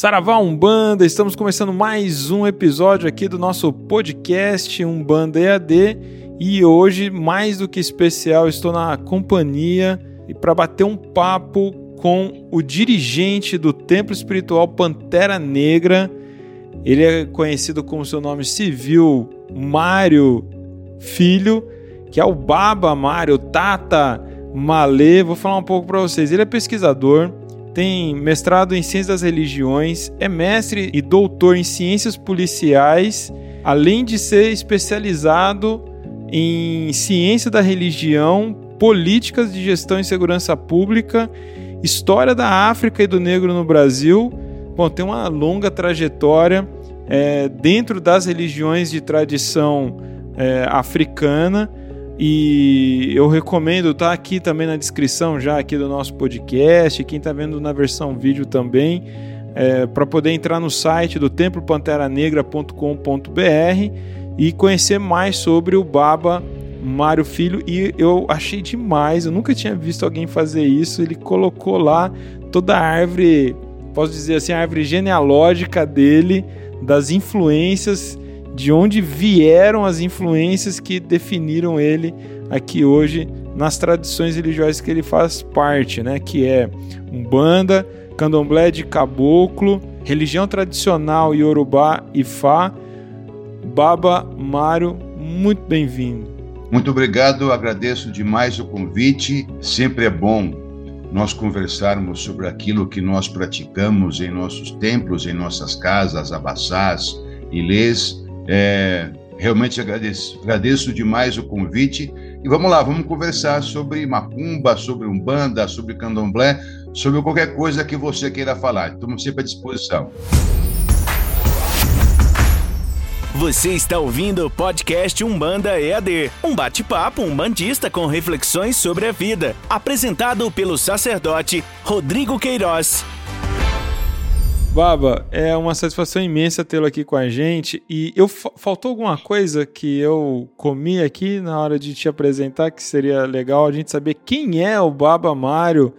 Saravá Umbanda, estamos começando mais um episódio aqui do nosso podcast Umbanda EAD e hoje, mais do que especial, estou na companhia e para bater um papo com o dirigente do Templo Espiritual Pantera Negra. Ele é conhecido como seu nome civil, Mário Filho, que é o Baba Mário Tata Malê. Vou falar um pouco para vocês. Ele é pesquisador, tem mestrado em Ciências das Religiões, é mestre e doutor em Ciências Policiais, além de ser especializado em Ciência da Religião, Políticas de Gestão e Segurança Pública, História da África e do Negro no Brasil. Bom, tem uma longa trajetória é, dentro das religiões de tradição é, africana e eu recomendo, tá aqui também na descrição já aqui do nosso podcast, quem está vendo na versão vídeo também, é, para poder entrar no site do templopanteranegra.com.br e conhecer mais sobre o Baba Mário Filho. E eu achei demais, eu nunca tinha visto alguém fazer isso. Ele colocou lá toda a árvore, posso dizer assim, a árvore genealógica dele, das influências de onde vieram as influências que definiram ele aqui hoje nas tradições religiosas que ele faz parte, né? Que é Umbanda, Candomblé de Caboclo, religião tradicional Yorubá e Fá. Baba Mário, muito bem-vindo. Muito obrigado, agradeço demais o convite. Sempre é bom nós conversarmos sobre aquilo que nós praticamos em nossos templos, em nossas casas, abaçás, ilês, é, realmente agradeço, agradeço demais o convite. E vamos lá, vamos conversar sobre macumba, sobre umbanda, sobre candomblé, sobre qualquer coisa que você queira falar. Estamos sempre à disposição. Você está ouvindo o podcast Umbanda EAD, um bate-papo umbandista com reflexões sobre a vida, apresentado pelo sacerdote Rodrigo Queiroz. Baba, é uma satisfação imensa tê-lo aqui com a gente. E eu faltou alguma coisa que eu comi aqui na hora de te apresentar que seria legal a gente saber quem é o Baba Mário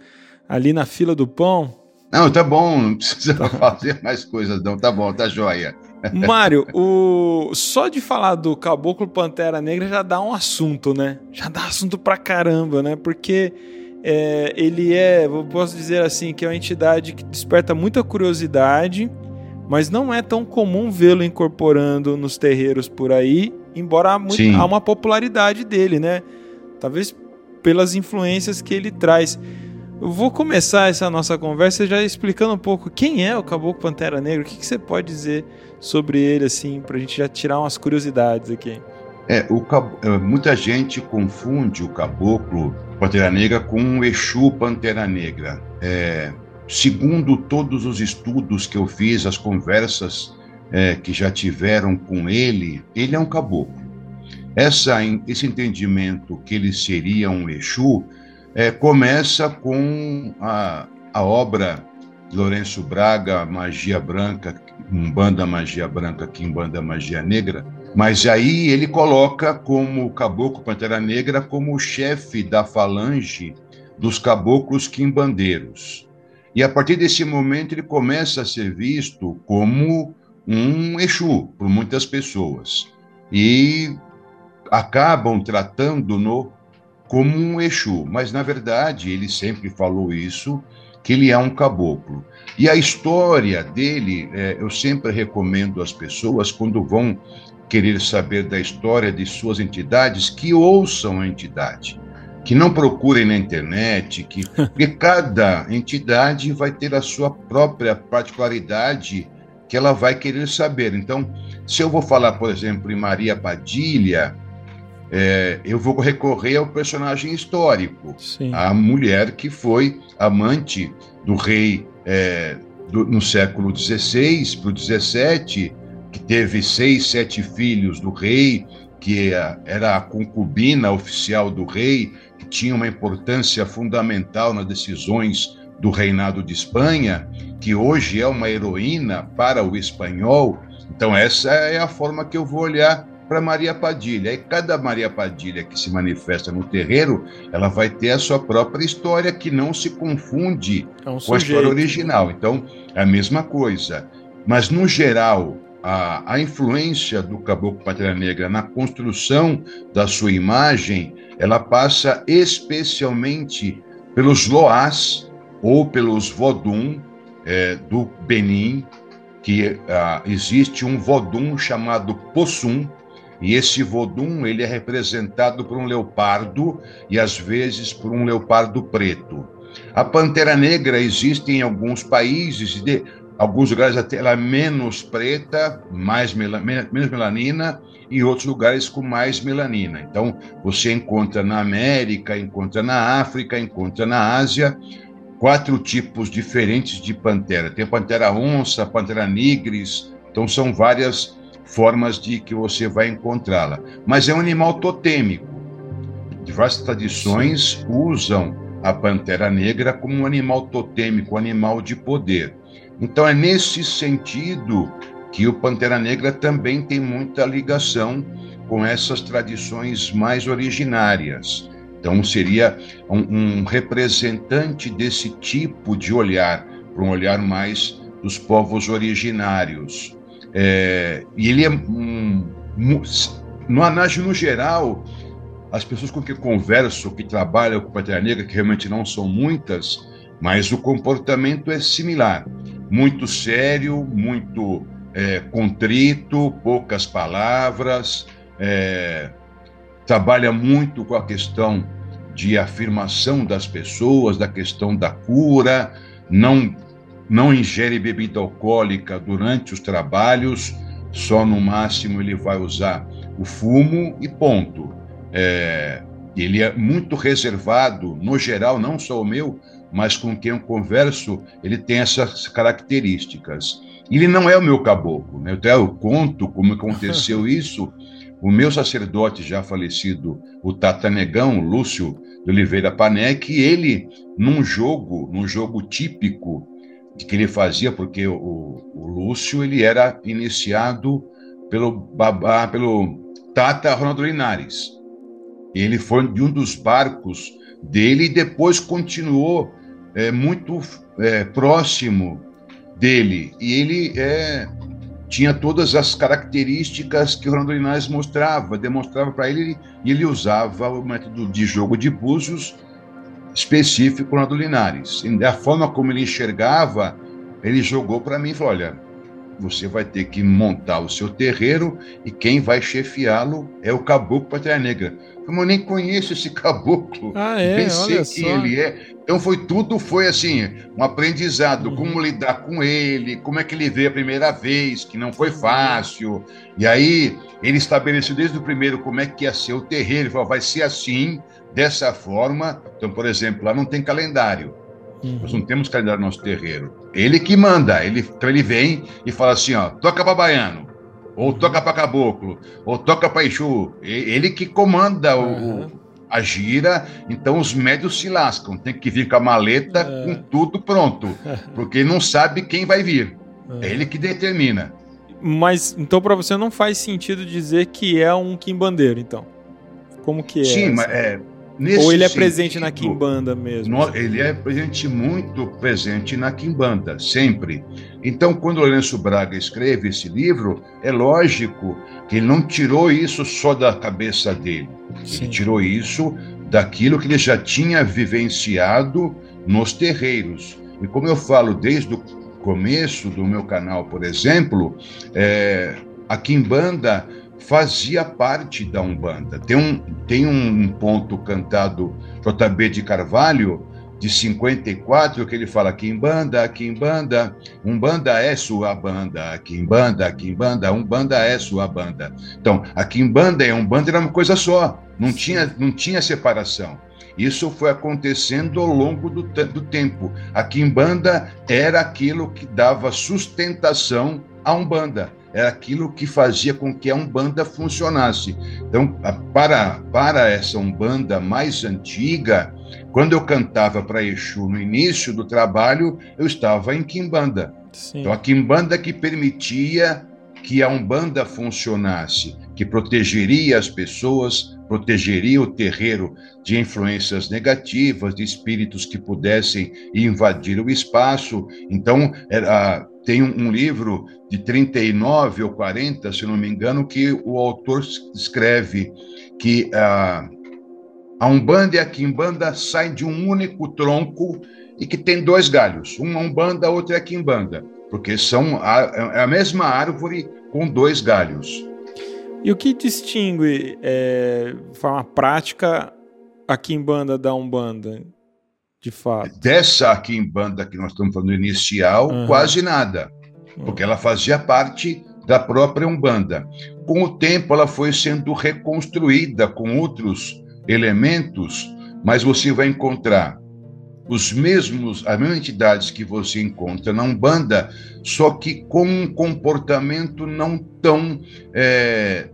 ali na fila do pão? Não, tá bom, não precisa fazer mais coisas, não. Tá bom, tá joia. Mário, o... só de falar do Caboclo Pantera Negra já dá um assunto, né? Já dá assunto pra caramba, né? Porque é, ele é, eu posso dizer assim, que é uma entidade que desperta muita curiosidade, mas não é tão comum vê-lo incorporando nos terreiros por aí, embora há, muito, há uma popularidade dele, né? Talvez pelas influências que ele traz. Eu vou começar essa nossa conversa já explicando um pouco quem é o Caboclo Pantera Negra, o que, que você pode dizer sobre ele, assim, para a gente já tirar umas curiosidades aqui. É, o, é, muita gente confunde o caboclo Pantera Negra com o Exu Pantera Negra. É, segundo todos os estudos que eu fiz, as conversas é, que já tiveram com ele, ele é um caboclo. Essa, esse entendimento que ele seria um Exu é, começa com a, a obra de Lourenço Braga, Magia Branca, Umbanda Magia Branca, Kimbanda Magia Negra, mas aí ele coloca como Caboclo Pantera Negra como o chefe da falange dos caboclos quimbandeiros. E a partir desse momento ele começa a ser visto como um Exu por muitas pessoas. E acabam tratando-no como um Exu, mas na verdade ele sempre falou isso, que ele é um caboclo. E a história dele, é, eu sempre recomendo às pessoas, quando vão querer saber da história de suas entidades, que ouçam a entidade, que não procurem na internet, que porque cada entidade vai ter a sua própria particularidade que ela vai querer saber. Então, se eu vou falar, por exemplo, em Maria Padilha, é, eu vou recorrer ao personagem histórico, Sim. a mulher que foi amante do rei é, do, no século XVI para o XVII, que teve seis, sete filhos do rei, que era a concubina oficial do rei, que tinha uma importância fundamental nas decisões do reinado de Espanha, que hoje é uma heroína para o espanhol. Então, essa é a forma que eu vou olhar para Maria Padilha. E cada Maria Padilha que se manifesta no terreiro, ela vai ter a sua própria história que não se confunde é um com a história original. Então, é a mesma coisa. Mas, no geral, a, a influência do Caboclo Pátria Negra na construção da sua imagem, ela passa especialmente pelos Loás ou pelos Vodum é, do Benin, que ah, existe um Vodum chamado Possum, e esse Vodum ele é representado por um leopardo e às vezes por um leopardo preto. A pantera negra existe em alguns países, de alguns lugares até ela é menos preta, mais menos melanina, e outros lugares com mais melanina. Então, você encontra na América, encontra na África, encontra na Ásia, quatro tipos diferentes de pantera. Tem pantera onça, pantera nigris, então são várias formas de que você vai encontrá-la. Mas é um animal totêmico. Diversas tradições usam a pantera negra como um animal totêmico, um animal de poder. Então é nesse sentido que o Pantera Negra também tem muita ligação com essas tradições mais originárias. Então, seria um, um representante desse tipo de olhar, para um olhar mais dos povos originários. É, e ele é um, no Anage, no geral, as pessoas com que converso, que trabalham com Pantera Negra, que realmente não são muitas, mas o comportamento é similar. Muito sério, muito é, contrito, poucas palavras, é, trabalha muito com a questão de afirmação das pessoas, da questão da cura, não, não ingere bebida alcoólica durante os trabalhos, só no máximo ele vai usar o fumo e ponto. É, ele é muito reservado, no geral, não só o meu, mas com quem eu converso, ele tem essas características. Ele não é o meu caboclo, né? Então, eu conto como aconteceu isso. O meu sacerdote já falecido, o Tatanegão, Lúcio de Oliveira Panek, ele, num jogo, num jogo típico de que ele fazia, porque o, o Lúcio ele era iniciado pelo babá, pelo Tata Ronaldo Linares. Ele foi de um dos barcos dele e depois continuou é, muito é, próximo dele. E ele é, tinha todas as características que o Ronaldo Linares mostrava, demonstrava para ele, e ele usava o método de jogo de búzios específico do Ronaldo Linares. E da forma como ele enxergava, ele jogou para mim e falou: olha, você vai ter que montar o seu terreiro e quem vai chefiá-lo é o Caboclo Pátria Negra. Como eu nem conheço esse caboclo, ah, é? nem sei quem ele é. Então foi tudo, foi assim, um aprendizado, uhum. como lidar com ele, como é que ele veio a primeira vez, que não foi fácil. E aí ele estabeleceu desde o primeiro como é que ia ser o terreiro, ele falou, vai ser assim, dessa forma. Então, por exemplo, lá não tem calendário. Uhum. Nós não temos calendário no nosso terreiro. Ele que manda, ele, então ele vem e fala assim, ó, toca para baiano, ou toca para caboclo, ou toca para Exu. Ele que comanda uhum. o, a gira, então os médios se lascam, tem que vir com a maleta é. com tudo pronto, porque não sabe quem vai vir. É, é ele que determina. Mas então para você não faz sentido dizer que é um quimbandeiro, então? Como que é? Sim, mas é, Nesse Ou ele é sentido, presente na Kimbanda mesmo? No, ele é presente, muito presente na Kimbanda, sempre. Então, quando Lourenço Braga escreve esse livro, é lógico que ele não tirou isso só da cabeça dele. Sim. Ele tirou isso daquilo que ele já tinha vivenciado nos terreiros. E como eu falo desde o começo do meu canal, por exemplo, é, a Kimbanda fazia parte da Umbanda. Tem um, tem um ponto cantado JB de Carvalho, de 54, que ele fala: Kimbanda, Kimbanda, Umbanda é sua banda, Kimbanda, Kimbanda, Umbanda é sua banda. Então, a Kimbanda e a Umbanda era uma coisa só, não tinha, não tinha separação. Isso foi acontecendo ao longo do, do tempo. A Kimbanda era aquilo que dava sustentação à Umbanda era aquilo que fazia com que a Umbanda funcionasse. Então, para, para essa Umbanda mais antiga, quando eu cantava para Exu no início do trabalho, eu estava em Kimbanda. Sim. Então, a Kimbanda que permitia que a Umbanda funcionasse, que protegeria as pessoas, protegeria o terreiro de influências negativas, de espíritos que pudessem invadir o espaço. Então, era, tem um, livro de 39 ou 40, se não me engano, que o autor escreve que a, a Umbanda e a Quimbanda saem de um único tronco e que tem dois galhos, uma Umbanda, outra é Quimbanda, porque são a, é a mesma árvore com dois galhos. E o que distingue, é, de forma prática, a Quimbanda da Umbanda, de fato? Dessa Quimbanda que nós estamos falando inicial, uhum. quase nada, porque ela fazia parte da própria Umbanda. Com o tempo, ela foi sendo reconstruída com outros elementos, mas você vai encontrar os mesmos, as mesmas entidades que você encontra na Umbanda, só que com um comportamento não tão é,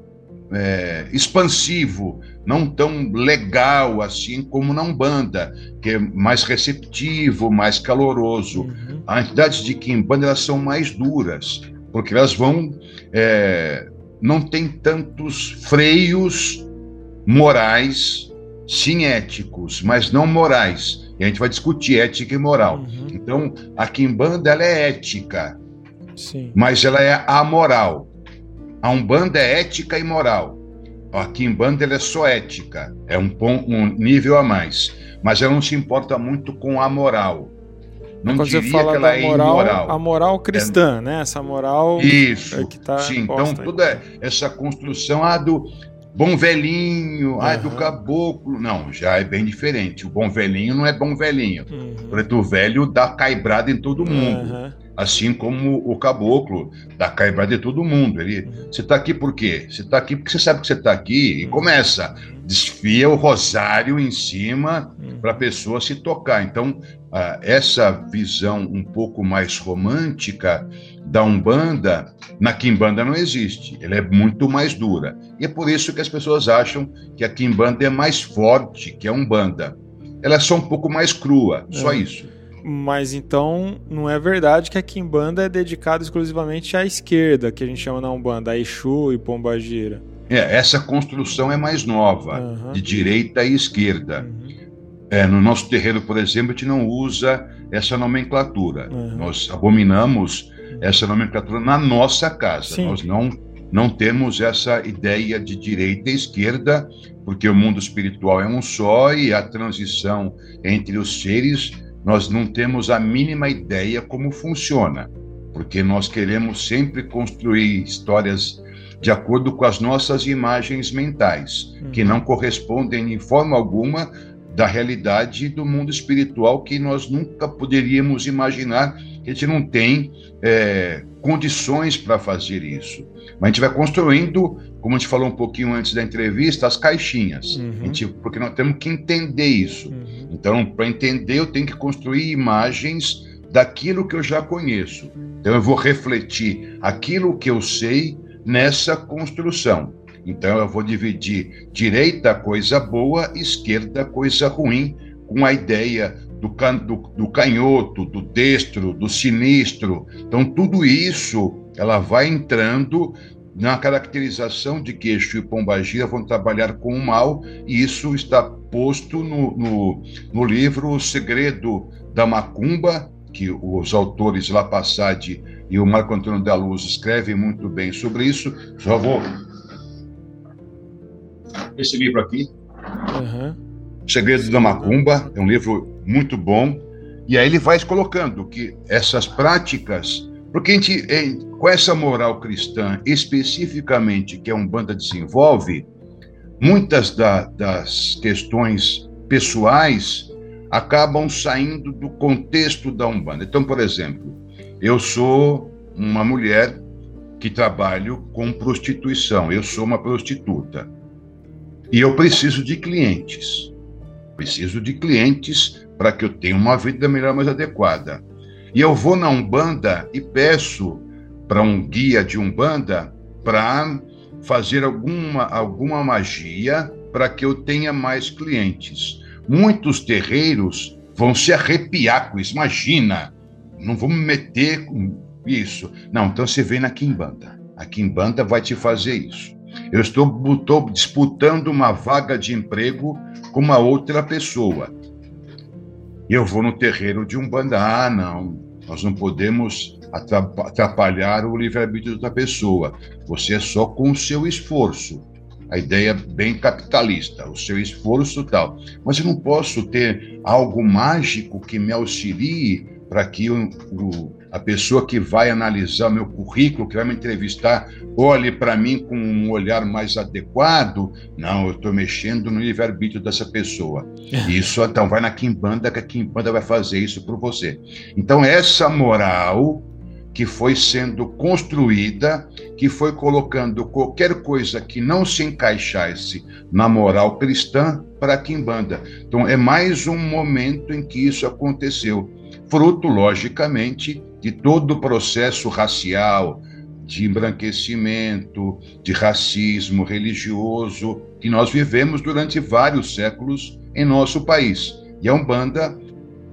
é, expansivo, não tão legal assim como na Umbanda, que é mais receptivo, mais caloroso. Uhum. As entidades de Kimbanda elas são mais duras, porque elas vão. É, não tem tantos freios morais, sim éticos, mas não morais e a gente vai discutir ética e moral. Uhum. Então, a Kimbanda ela é ética, Sim. mas ela é amoral. A Umbanda é ética e moral. A Kimbanda ela é só ética, é um, um nível a mais. Mas ela não se importa muito com a moral. Não Quando diria você fala que ela é moral, imoral. A moral cristã, é... né? Essa moral Isso. É que tá Sim, então toda essa construção ah, do Bom velhinho, uhum. ai do caboclo. Não, já é bem diferente. O bom velhinho não é bom velhinho. Uhum. O preto velho dá caibrada em todo mundo. Uhum. Assim como o caboclo dá caibrada em todo mundo. Ele, você está aqui por quê? Você está aqui porque você sabe que você está aqui. E uhum. começa, desfia o rosário em cima uhum. para a pessoa se tocar. Então, essa visão um pouco mais romântica da Umbanda, na Kimbanda não existe. Ela é muito mais dura. E é por isso que as pessoas acham que a Kimbanda é mais forte que a Umbanda. Ela é só um pouco mais crua, só é. isso. Mas então não é verdade que a Kimbanda é dedicada exclusivamente à esquerda, que a gente chama na Umbanda, a Exu e Pombagira. É, essa construção é mais nova, uhum. de direita e esquerda. Uhum. É, no nosso terreiro, por exemplo, a gente não usa essa nomenclatura. Uhum. Nós abominamos essa nomenclatura na nossa casa. Sim. Nós não, não temos essa ideia de direita e esquerda, porque o mundo espiritual é um só e a transição entre os seres, nós não temos a mínima ideia como funciona, porque nós queremos sempre construir histórias de acordo com as nossas imagens mentais, uhum. que não correspondem de forma alguma da realidade do mundo espiritual que nós nunca poderíamos imaginar que a gente não tem é, condições para fazer isso. Mas a gente vai construindo, como a gente falou um pouquinho antes da entrevista, as caixinhas. Uhum. Gente, porque nós temos que entender isso. Uhum. Então, para entender, eu tenho que construir imagens daquilo que eu já conheço. Então, eu vou refletir aquilo que eu sei nessa construção. Então eu vou dividir direita coisa boa, esquerda coisa ruim, com a ideia do, can, do, do canhoto, do destro, do sinistro. Então tudo isso ela vai entrando na caracterização de que Exu e Pombagira vão trabalhar com o mal, e isso está posto no, no, no livro O Segredo da Macumba, que os autores Lapassade e o Marco Antônio da Luz escrevem muito bem sobre isso. Só vou esse livro aqui, uhum. Segredos da Macumba, é um livro muito bom. E aí ele vai colocando que essas práticas, porque a gente, com essa moral cristã especificamente que a Umbanda desenvolve, muitas da, das questões pessoais acabam saindo do contexto da Umbanda. Então, por exemplo, eu sou uma mulher que trabalho com prostituição, eu sou uma prostituta. E eu preciso de clientes. Preciso de clientes para que eu tenha uma vida melhor, mais adequada. E eu vou na Umbanda e peço para um guia de Umbanda para fazer alguma, alguma magia para que eu tenha mais clientes. Muitos terreiros vão se arrepiar com isso. Imagina, não vou me meter com isso. Não, então você vem na Kimbanda. A Kimbanda vai te fazer isso. Eu estou, estou disputando uma vaga de emprego com uma outra pessoa. Eu vou no terreiro de Umbanda. Ah, não, nós não podemos atrapalhar o livre-arbítrio da pessoa. Você é só com o seu esforço. A ideia bem capitalista, o seu esforço tal. Mas eu não posso ter algo mágico que me auxilie para que o, o, a pessoa que vai analisar meu currículo, que vai me entrevistar, olhe para mim com um olhar mais adequado. Não, eu estou mexendo no livre-arbítrio dessa pessoa. Isso, então, vai na Kimbanda, que a Kimbanda vai fazer isso por você. Então, essa moral que foi sendo construída, que foi colocando qualquer coisa que não se encaixasse na moral cristã para a Kimbanda. Então, é mais um momento em que isso aconteceu fruto, logicamente, de todo o processo racial, de embranquecimento, de racismo religioso que nós vivemos durante vários séculos em nosso país. E a Umbanda,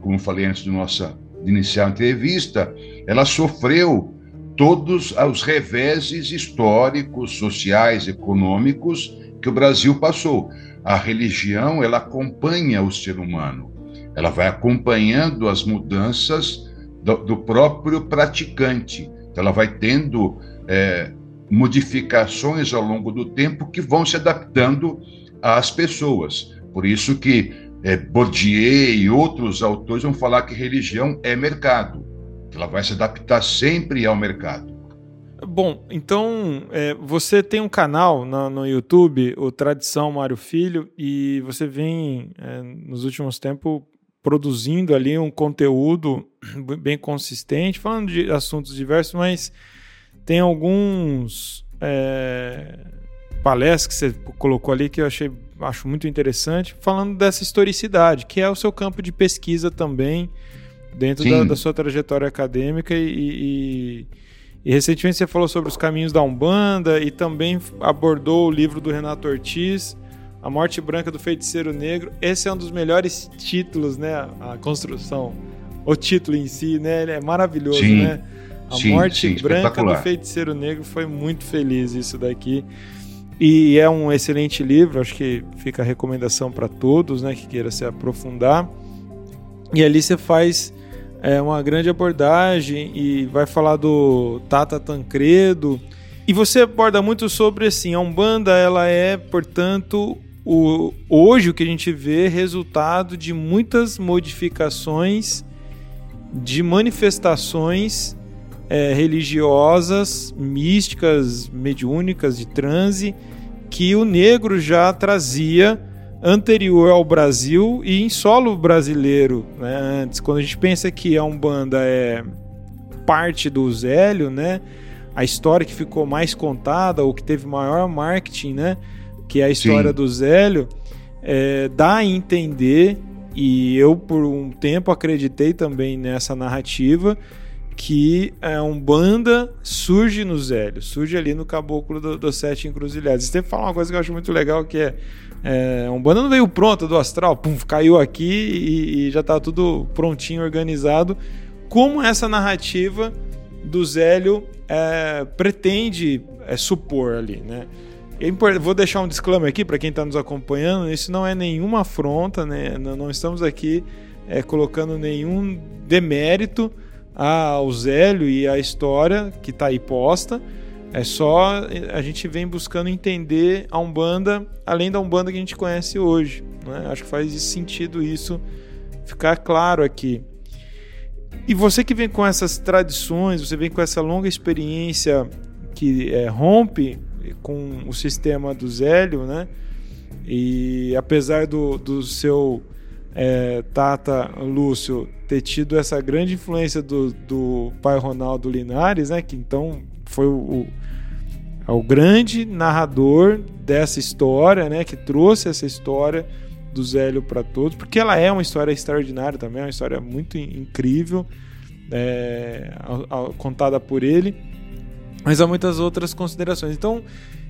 como falei antes de, nossa, de iniciar a entrevista, ela sofreu todos os reveses históricos, sociais, econômicos que o Brasil passou. A religião, ela acompanha o ser humano ela vai acompanhando as mudanças do, do próprio praticante. Então, ela vai tendo é, modificações ao longo do tempo que vão se adaptando às pessoas. Por isso que é, Bourdieu e outros autores vão falar que religião é mercado. Ela vai se adaptar sempre ao mercado. Bom, então é, você tem um canal no, no, YouTube, o Tradição Mário Filho, e você vem é, nos últimos tempos produzindo ali um conteúdo bem consistente, falando de assuntos diversos, mas tem alguns é, palestras que você colocou ali que eu achei acho muito interessante, falando dessa historicidade, que é o seu campo de pesquisa também dentro da, da, sua trajetória acadêmica e, e, e, recentemente você falou sobre os caminhos da Umbanda e também abordou o livro do Renato Ortiz a Morte Branca do Feiticeiro Negro. Esse é um dos melhores títulos, né? A construção, o título em si, né? Ele é maravilhoso, sim, né? A sim, Morte sim, Branca do Feiticeiro Negro foi muito feliz isso daqui. E é um excelente livro, acho que fica a recomendação para todos, né, que queira se aprofundar. E ali você faz é, uma grande abordagem e vai falar do Tata Tancredo. E você aborda muito sobre assim, a Umbanda, ela é, portanto, o, hoje o que a gente vê é resultado de muitas modificações de manifestações é, religiosas, místicas, mediúnicas, de transe, que o negro já trazia anterior ao Brasil e em solo brasileiro. Né? Antes, quando a gente pensa que a Umbanda é parte do Zélio, né? a história que ficou mais contada, ou que teve maior marketing, né? Que é a história Sim. do Zélio, é, dá a entender, e eu por um tempo acreditei também nessa narrativa, que é, um banda surge no Zélio, surge ali no Caboclo dos do Sete Encruzilhadas. Você fala uma coisa que eu acho muito legal, que é, é um banda não veio pronto do astral, pum, caiu aqui e, e já está tudo prontinho, organizado. Como essa narrativa do Zélio é, pretende é, supor ali, né? Vou deixar um disclaimer aqui para quem está nos acompanhando: isso não é nenhuma afronta, né? não estamos aqui é, colocando nenhum demérito ao Zélio e à história que está aí posta. É só a gente vem buscando entender a Umbanda além da Umbanda que a gente conhece hoje. Né? Acho que faz sentido isso ficar claro aqui. E você que vem com essas tradições, você vem com essa longa experiência que é, rompe com o sistema do Zélio, né? E apesar do, do seu é, Tata Lúcio ter tido essa grande influência do, do pai Ronaldo Linares, né? Que então foi o, o, é o grande narrador dessa história, né? Que trouxe essa história do Zélio para todos, porque ela é uma história extraordinária também, é uma história muito incrível, é, contada por ele mas há muitas outras considerações. Então,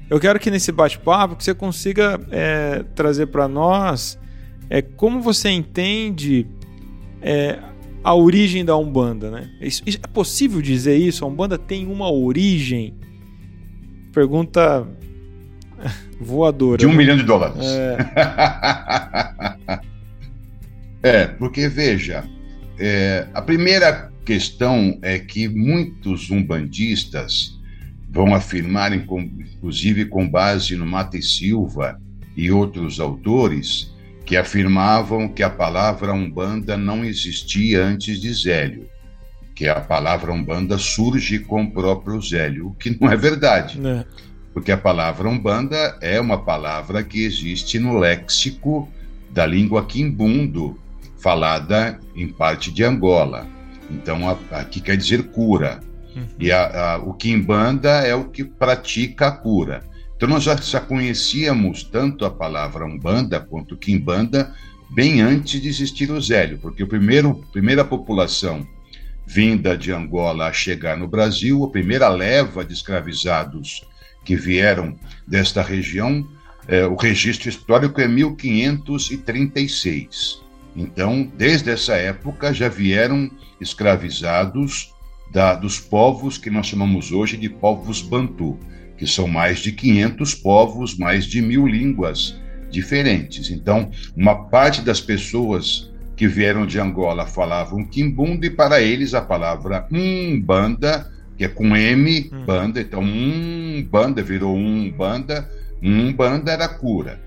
eu quero que nesse bate-papo que você consiga é, trazer para nós é, como você entende é, a origem da Umbanda. Né? Isso, é possível dizer isso? A Umbanda tem uma origem pergunta voadora. De um né? milhão de dólares. É, é porque veja, é, a primeira questão é que muitos umbandistas vão afirmar, inclusive com base no Mate Silva e outros autores, que afirmavam que a palavra Umbanda não existia antes de Zélio, que a palavra Umbanda surge com o próprio Zélio, o que não é verdade. É. Porque a palavra Umbanda é uma palavra que existe no léxico da língua quimbundo, falada em parte de Angola. Então, aqui quer dizer cura. Uhum. E a, a, o Kimbanda é o que pratica a cura. Então nós já, já conhecíamos tanto a palavra Umbanda quanto Kimbanda bem antes de existir o Zélio, porque primeiro primeira população vinda de Angola a chegar no Brasil, a primeira leva de escravizados que vieram desta região, é, o registro histórico é 1536. Então, desde essa época já vieram escravizados da, dos povos que nós chamamos hoje de povos bantu que são mais de 500 povos, mais de mil línguas diferentes. Então, uma parte das pessoas que vieram de Angola falavam quimbundo e para eles a palavra umbanda, que é com M, hum. banda, então umbanda virou umbanda, umbanda era cura.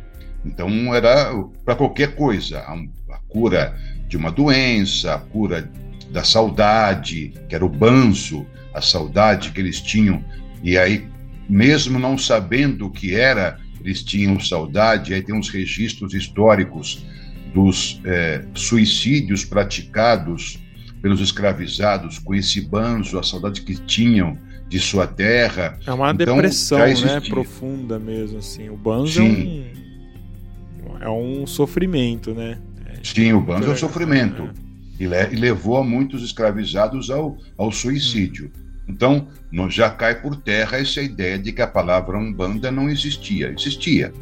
Então era para qualquer coisa, a, a cura de uma doença, a cura da saudade, que era o banzo, a saudade que eles tinham, e aí mesmo não sabendo o que era, eles tinham saudade. Aí tem uns registros históricos dos é, suicídios praticados pelos escravizados com esse banzo, a saudade que tinham de sua terra. É uma então, depressão, né, profunda mesmo assim. O banzo Sim. é um, é um sofrimento, né? Sim, o banzo é um sofrimento. É. E, le, e levou a muitos escravizados ao, ao suicídio. Então, já cai por terra essa ideia de que a palavra Umbanda não existia. Existia.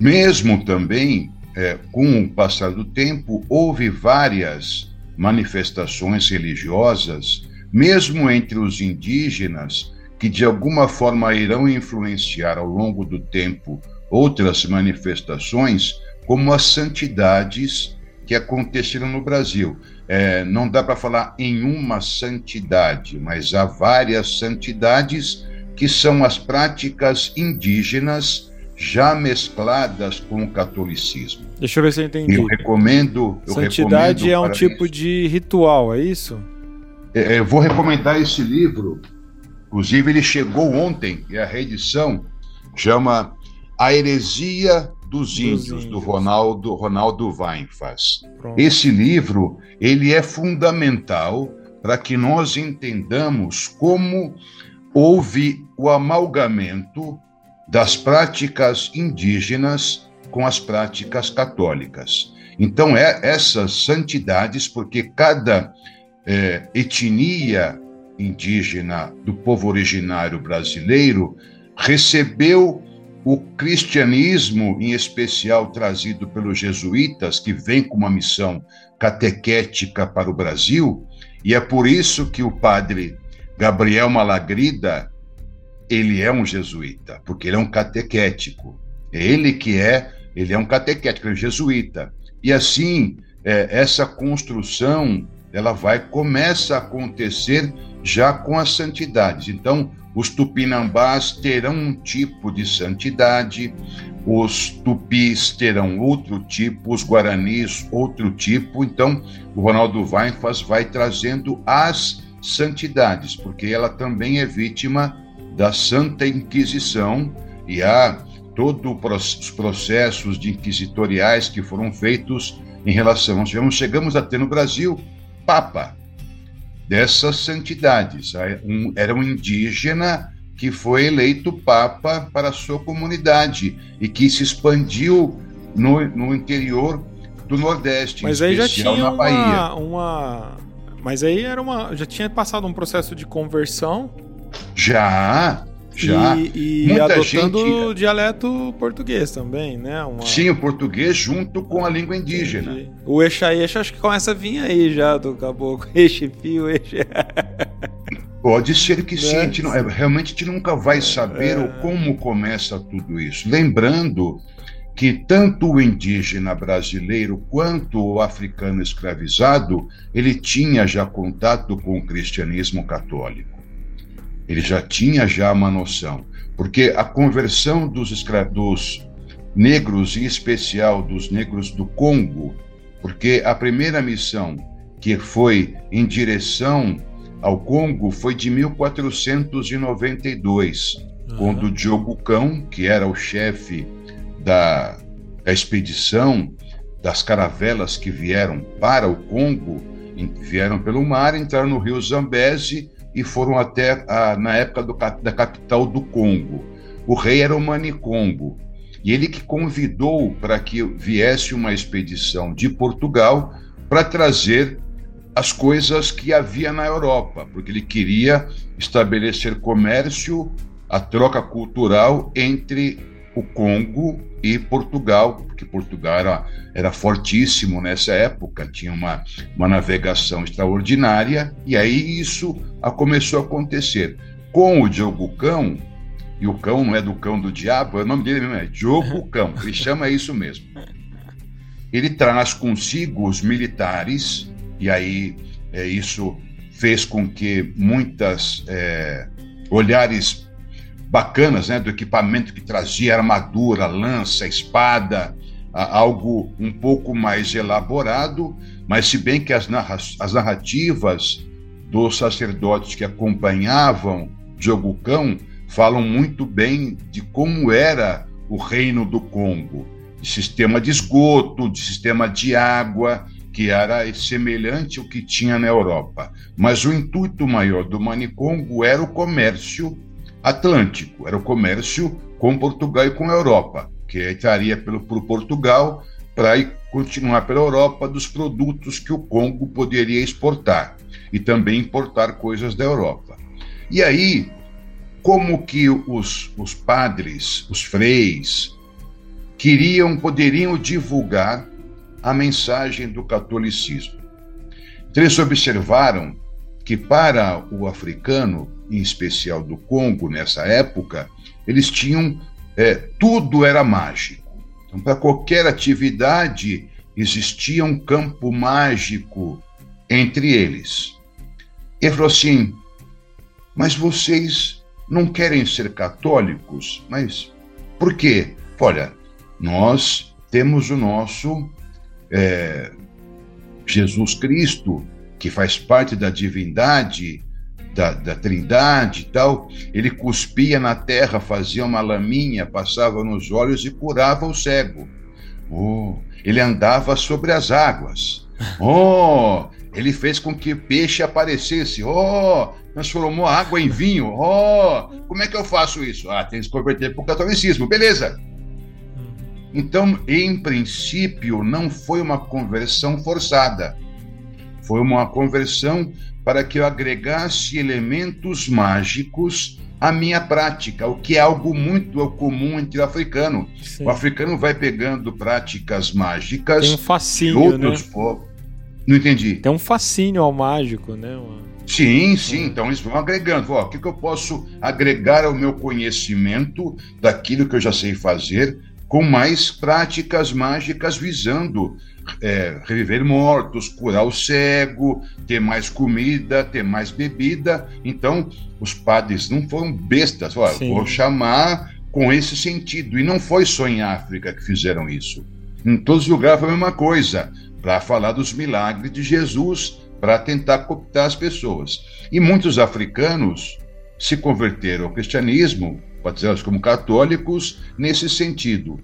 Mesmo também, é, com o passar do tempo, houve várias manifestações religiosas, mesmo entre os indígenas, que de alguma forma irão influenciar ao longo do tempo outras manifestações, como as santidades que aconteceram no Brasil. É, não dá para falar em uma santidade, mas há várias santidades que são as práticas indígenas já mescladas com o catolicismo. Deixa eu ver se eu entendi. Eu recomendo. Eu Santidade recomendo é um tipo de ritual, é isso? É, é, eu vou recomendar esse livro. Inclusive, ele chegou ontem, e a reedição chama A Heresia dos Índios, do Ronaldo, Ronaldo Weinfaz. Esse livro ele é fundamental para que nós entendamos como houve o amalgamento das práticas indígenas com as práticas católicas. Então, é essas santidades, porque cada é, etnia indígena do povo originário brasileiro recebeu o cristianismo, em especial trazido pelos jesuítas, que vem com uma missão catequética para o Brasil, e é por isso que o padre Gabriel Malagrida, ele é um jesuíta, porque ele é um catequético. Ele que é, ele é um catequético, ele é um jesuíta. E assim, é, essa construção, ela vai, começa a acontecer já com as santidades. Então, os tupinambás terão um tipo de santidade, os tupis terão outro tipo, os guaranis outro tipo. Então, o Ronaldo Weinfaz vai trazendo as santidades, porque ela também é vítima da Santa Inquisição e há todos os processos de inquisitoriais que foram feitos em relação. Chegamos a ter no Brasil Papa, dessas santidades. era um indígena que foi eleito papa para a sua comunidade e que se expandiu no, no interior do Nordeste, Mas aí já tinha na Bahia. Uma, uma, Mas aí era uma, já tinha passado um processo de conversão. Já, já. E, e adotando gente... o dialeto português também, né? Uma... Sim, o português junto com a língua indígena. Entendi. O Exaí, acho que começa a vir aí já do caboclo. Exe, fio, exe. Pode ser que sim, a não, é, realmente a gente nunca vai saber é. como começa tudo isso. Lembrando que tanto o indígena brasileiro quanto o africano escravizado, ele tinha já contato com o cristianismo católico. Ele já tinha já uma noção, porque a conversão dos, escra... dos negros, em especial dos negros do Congo, porque a primeira missão que foi em direção ao Congo foi de 1492, uhum. quando Diogo Cão, que era o chefe da, da expedição das caravelas que vieram para o Congo, vieram pelo mar, entraram no rio Zambeze e foram até a, na época do, da capital do Congo. O rei era o Manicongo, e ele que convidou para que viesse uma expedição de Portugal para trazer as coisas que havia na Europa, porque ele queria estabelecer comércio, a troca cultural entre o Congo e Portugal, porque Portugal era, era fortíssimo nessa época, tinha uma, uma navegação extraordinária, e aí isso a começou a acontecer. Com o Diogo Cão, e o cão não é do cão do diabo, é o nome dele mesmo é Diogo Cão, ele chama isso mesmo. Ele traz consigo os militares, e aí é, isso fez com que muitas é, olhares bacanas né, do equipamento que trazia armadura, lança, espada, algo um pouco mais elaborado, mas se bem que as, narra as narrativas dos sacerdotes que acompanhavam Diogo Cão falam muito bem de como era o reino do Congo, de sistema de esgoto, de sistema de água, que era semelhante ao que tinha na Europa. Mas o intuito maior do Manicongo era o comércio atlântico, era o comércio com Portugal e com a Europa, que entraria pelo, por Portugal para continuar pela Europa dos produtos que o Congo poderia exportar e também importar coisas da Europa. E aí, como que os, os padres, os freis, queriam, poderiam divulgar a mensagem do catolicismo? Então, eles observaram que para o africano em especial do Congo, nessa época, eles tinham. É, tudo era mágico. Então, para qualquer atividade, existia um campo mágico entre eles. Ele falou assim: Mas vocês não querem ser católicos? Mas por quê? Olha, nós temos o nosso é, Jesus Cristo, que faz parte da divindade, da, da trindade e tal, ele cuspia na terra, fazia uma laminha, passava nos olhos e curava o cego. Oh, ele andava sobre as águas. Oh, ele fez com que peixe aparecesse. Oh, transformou água em vinho. Oh, como é que eu faço isso? Ah, tem que se converter para o catolicismo. Beleza. Então, em princípio, não foi uma conversão forçada. Foi uma conversão para que eu agregasse elementos mágicos à minha prática, o que é algo muito comum entre o africano. Sim. O africano vai pegando práticas mágicas Tem um fascínio, outros né? povos. Não entendi. Tem um fascínio ao mágico, né? Sim, sim. Então eles vão agregando. Ó, o que, que eu posso agregar ao meu conhecimento daquilo que eu já sei fazer com mais práticas mágicas visando é, reviver mortos, curar o cego, ter mais comida, ter mais bebida. Então, os padres não foram bestas. Vou chamar com esse sentido. E não foi só em África que fizeram isso. Em todos os lugares foi a mesma coisa, para falar dos milagres de Jesus, para tentar cooptar as pessoas. E muitos africanos se converteram ao cristianismo, batizados como católicos, nesse sentido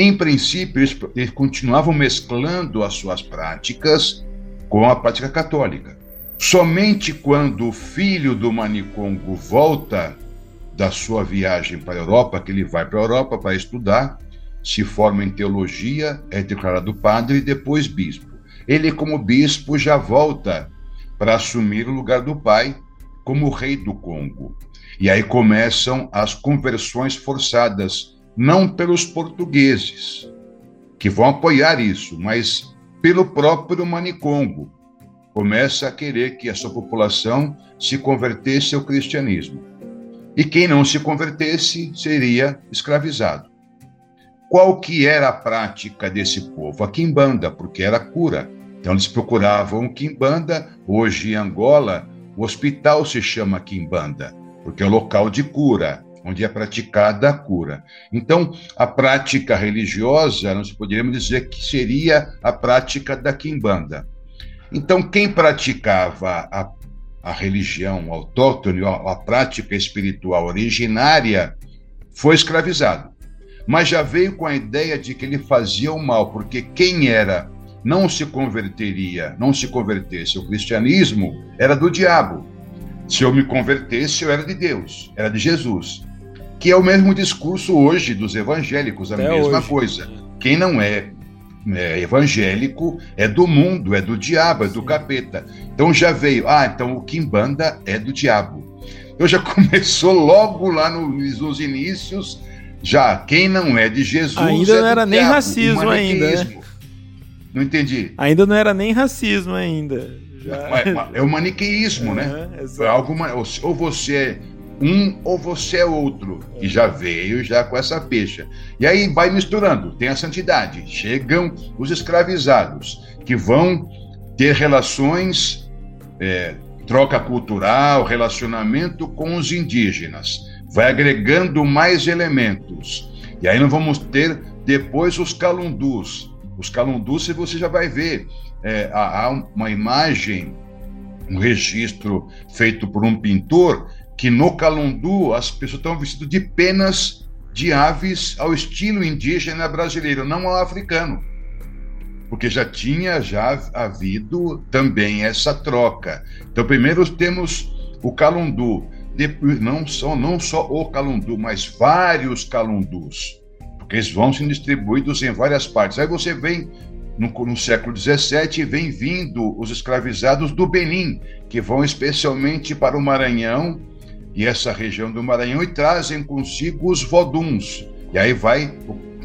em princípio, eles, continuavam mesclando as suas práticas com a prática católica. Somente quando o filho do Manicongo volta da sua viagem para a Europa, que ele vai para a Europa para estudar, se forma em teologia, é declarado padre e depois bispo. Ele, como bispo, já volta para assumir o lugar do pai como rei do Congo. E aí começam as conversões forçadas não pelos portugueses, que vão apoiar isso, mas pelo próprio Manicongo. começa a querer que a sua população se convertesse ao cristianismo. E quem não se convertesse seria escravizado. Qual que era a prática desse povo? A quimbanda, porque era cura. Então eles procuravam quimbanda. Hoje em Angola, o hospital se chama quimbanda, porque é o local de cura, onde é praticada a cura. Então, a prática religiosa, nós poderíamos dizer que seria a prática da quimbanda. Então, quem praticava a, a religião autóctone, a, a prática espiritual originária, foi escravizado mas já veio com a ideia de que ele fazia o mal, porque quem era não se converteria, não se convertesse ao cristianismo, era do diabo. Se eu me convertesse, eu era de Deus, era de Jesus. Que é o mesmo discurso hoje dos evangélicos, a Até mesma hoje. coisa. Quem não é, é, evangélico é do mundo, é do diabo, é do capeta. Então já veio, ah, então o Kimbanda é do diabo. Então já começou logo lá nos inícios já quem não é de Jesus. Ainda é não era nem diabo, racismo ainda. Né? Não entendi. Ainda não era nem racismo ainda. Já... É, é, o maniqueísmo, né? É alguma, ou você é um ou você é outro. E já veio já com essa pecha. E aí vai misturando. Tem a santidade. Chegam os escravizados, que vão ter relações, é, troca cultural, relacionamento com os indígenas vai agregando mais elementos. E aí nós vamos ter depois os calundus. Os calundus, você já vai ver, é, há uma imagem, um registro feito por um pintor, que no calundu as pessoas estão vestidas de penas de aves ao estilo indígena brasileiro, não ao africano. Porque já tinha já havido também essa troca. Então, primeiro temos o calundu depois, não só, não só o calundu, mas vários calundus, porque eles vão sendo distribuídos em várias partes. Aí você vem no, no, século XVII vem vindo os escravizados do Benin, que vão especialmente para o Maranhão e essa região do Maranhão e trazem consigo os voduns. E aí vai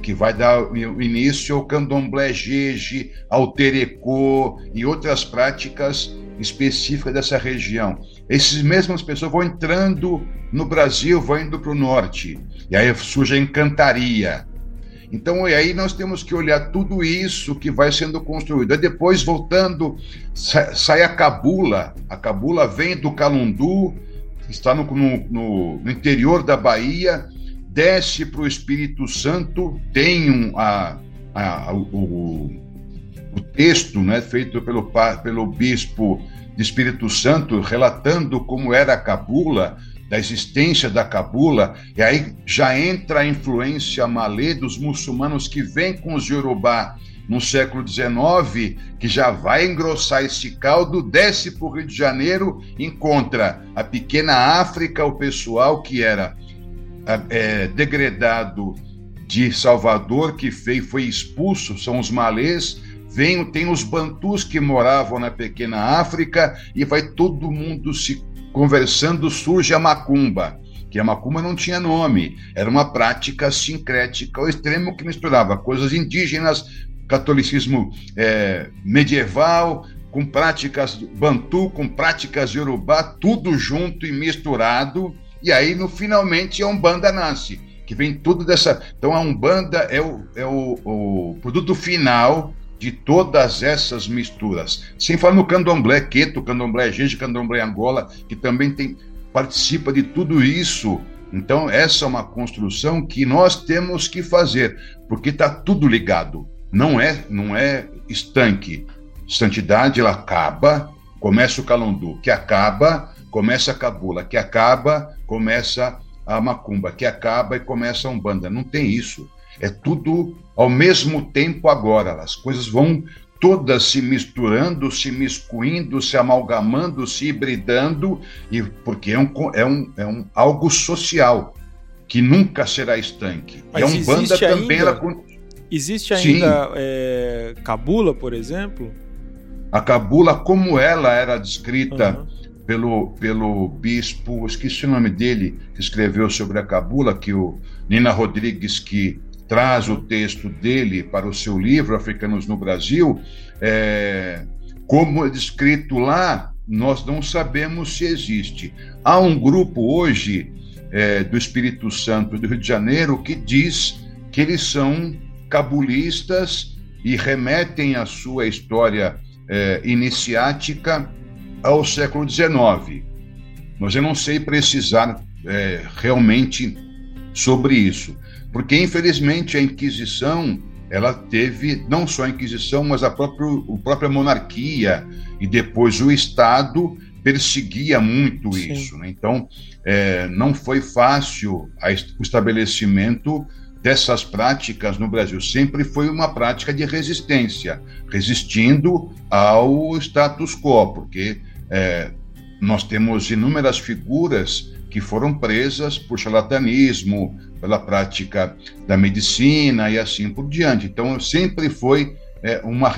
que vai dar início ao candomblé jeje, ao terecô e outras práticas específicas dessa região. Essas mesmas pessoas vão entrando no Brasil, vão indo para o norte, e aí surge a encantaria. Então, e aí nós temos que olhar tudo isso que vai sendo construído. Aí depois, voltando, sai a cabula. A cabula vem do Calundu, está no, no, no interior da Bahia, desce para o Espírito Santo, tem um, a, a, o, o texto né, feito pelo, pelo bispo de Espírito Santo, relatando como era a cabula, da existência da cabula, e aí já entra a influência malê dos muçulmanos que vem com os Yorubá no século XIX, que já vai engrossar esse caldo, desce para o Rio de Janeiro, encontra a pequena África, o pessoal que era é, degradado de Salvador, que foi, expulso, são os malês, Vem, tem os bantus que moravam na pequena África e vai todo mundo se conversando, surge a macumba, que a macumba não tinha nome, era uma prática sincrética ao extremo que misturava coisas indígenas, catolicismo é, medieval, com práticas bantu, com práticas yorubá, tudo junto e misturado, e aí no finalmente a Umbanda nasce, que vem tudo dessa. Então a Umbanda é o, é o, o produto final de todas essas misturas. Sem falar no candomblé queto, candomblé gente, candomblé angola, que também tem participa de tudo isso. Então, essa é uma construção que nós temos que fazer, porque está tudo ligado. Não é, não é estanque. Santidade ela acaba, começa o calundu, que acaba, começa a cabula, que acaba, começa a macumba, que acaba e começa a umbanda. Não tem isso. É tudo ao mesmo tempo agora. As coisas vão todas se misturando, se miscuindo, se amalgamando, se hibridando, e porque é um, é um, é um algo social que nunca será estanque. Mas e a Umbanda também ainda, ela... Existe ainda é, Cabula, por exemplo? A Cabula, como ela era descrita uhum. pelo, pelo bispo, esqueci o nome dele, que escreveu sobre a Cabula, que o Nina Rodrigues, que traz o texto dele para o seu livro Africanos no Brasil, é, como é descrito lá, nós não sabemos se existe. Há um grupo hoje é, do Espírito Santo do Rio de Janeiro que diz que eles são cabulistas e remetem a sua história é, iniciática ao século XIX. Mas eu não sei precisar é, realmente sobre isso, porque infelizmente a Inquisição ela teve não só a Inquisição, mas a própria, a própria monarquia e depois o Estado perseguia muito Sim. isso. Né? Então, é, não foi fácil a, o estabelecimento dessas práticas no Brasil. Sempre foi uma prática de resistência, resistindo ao status quo, porque é, nós temos inúmeras figuras que foram presas por charlatanismo, pela prática da medicina e assim por diante. Então, sempre foi é, uma.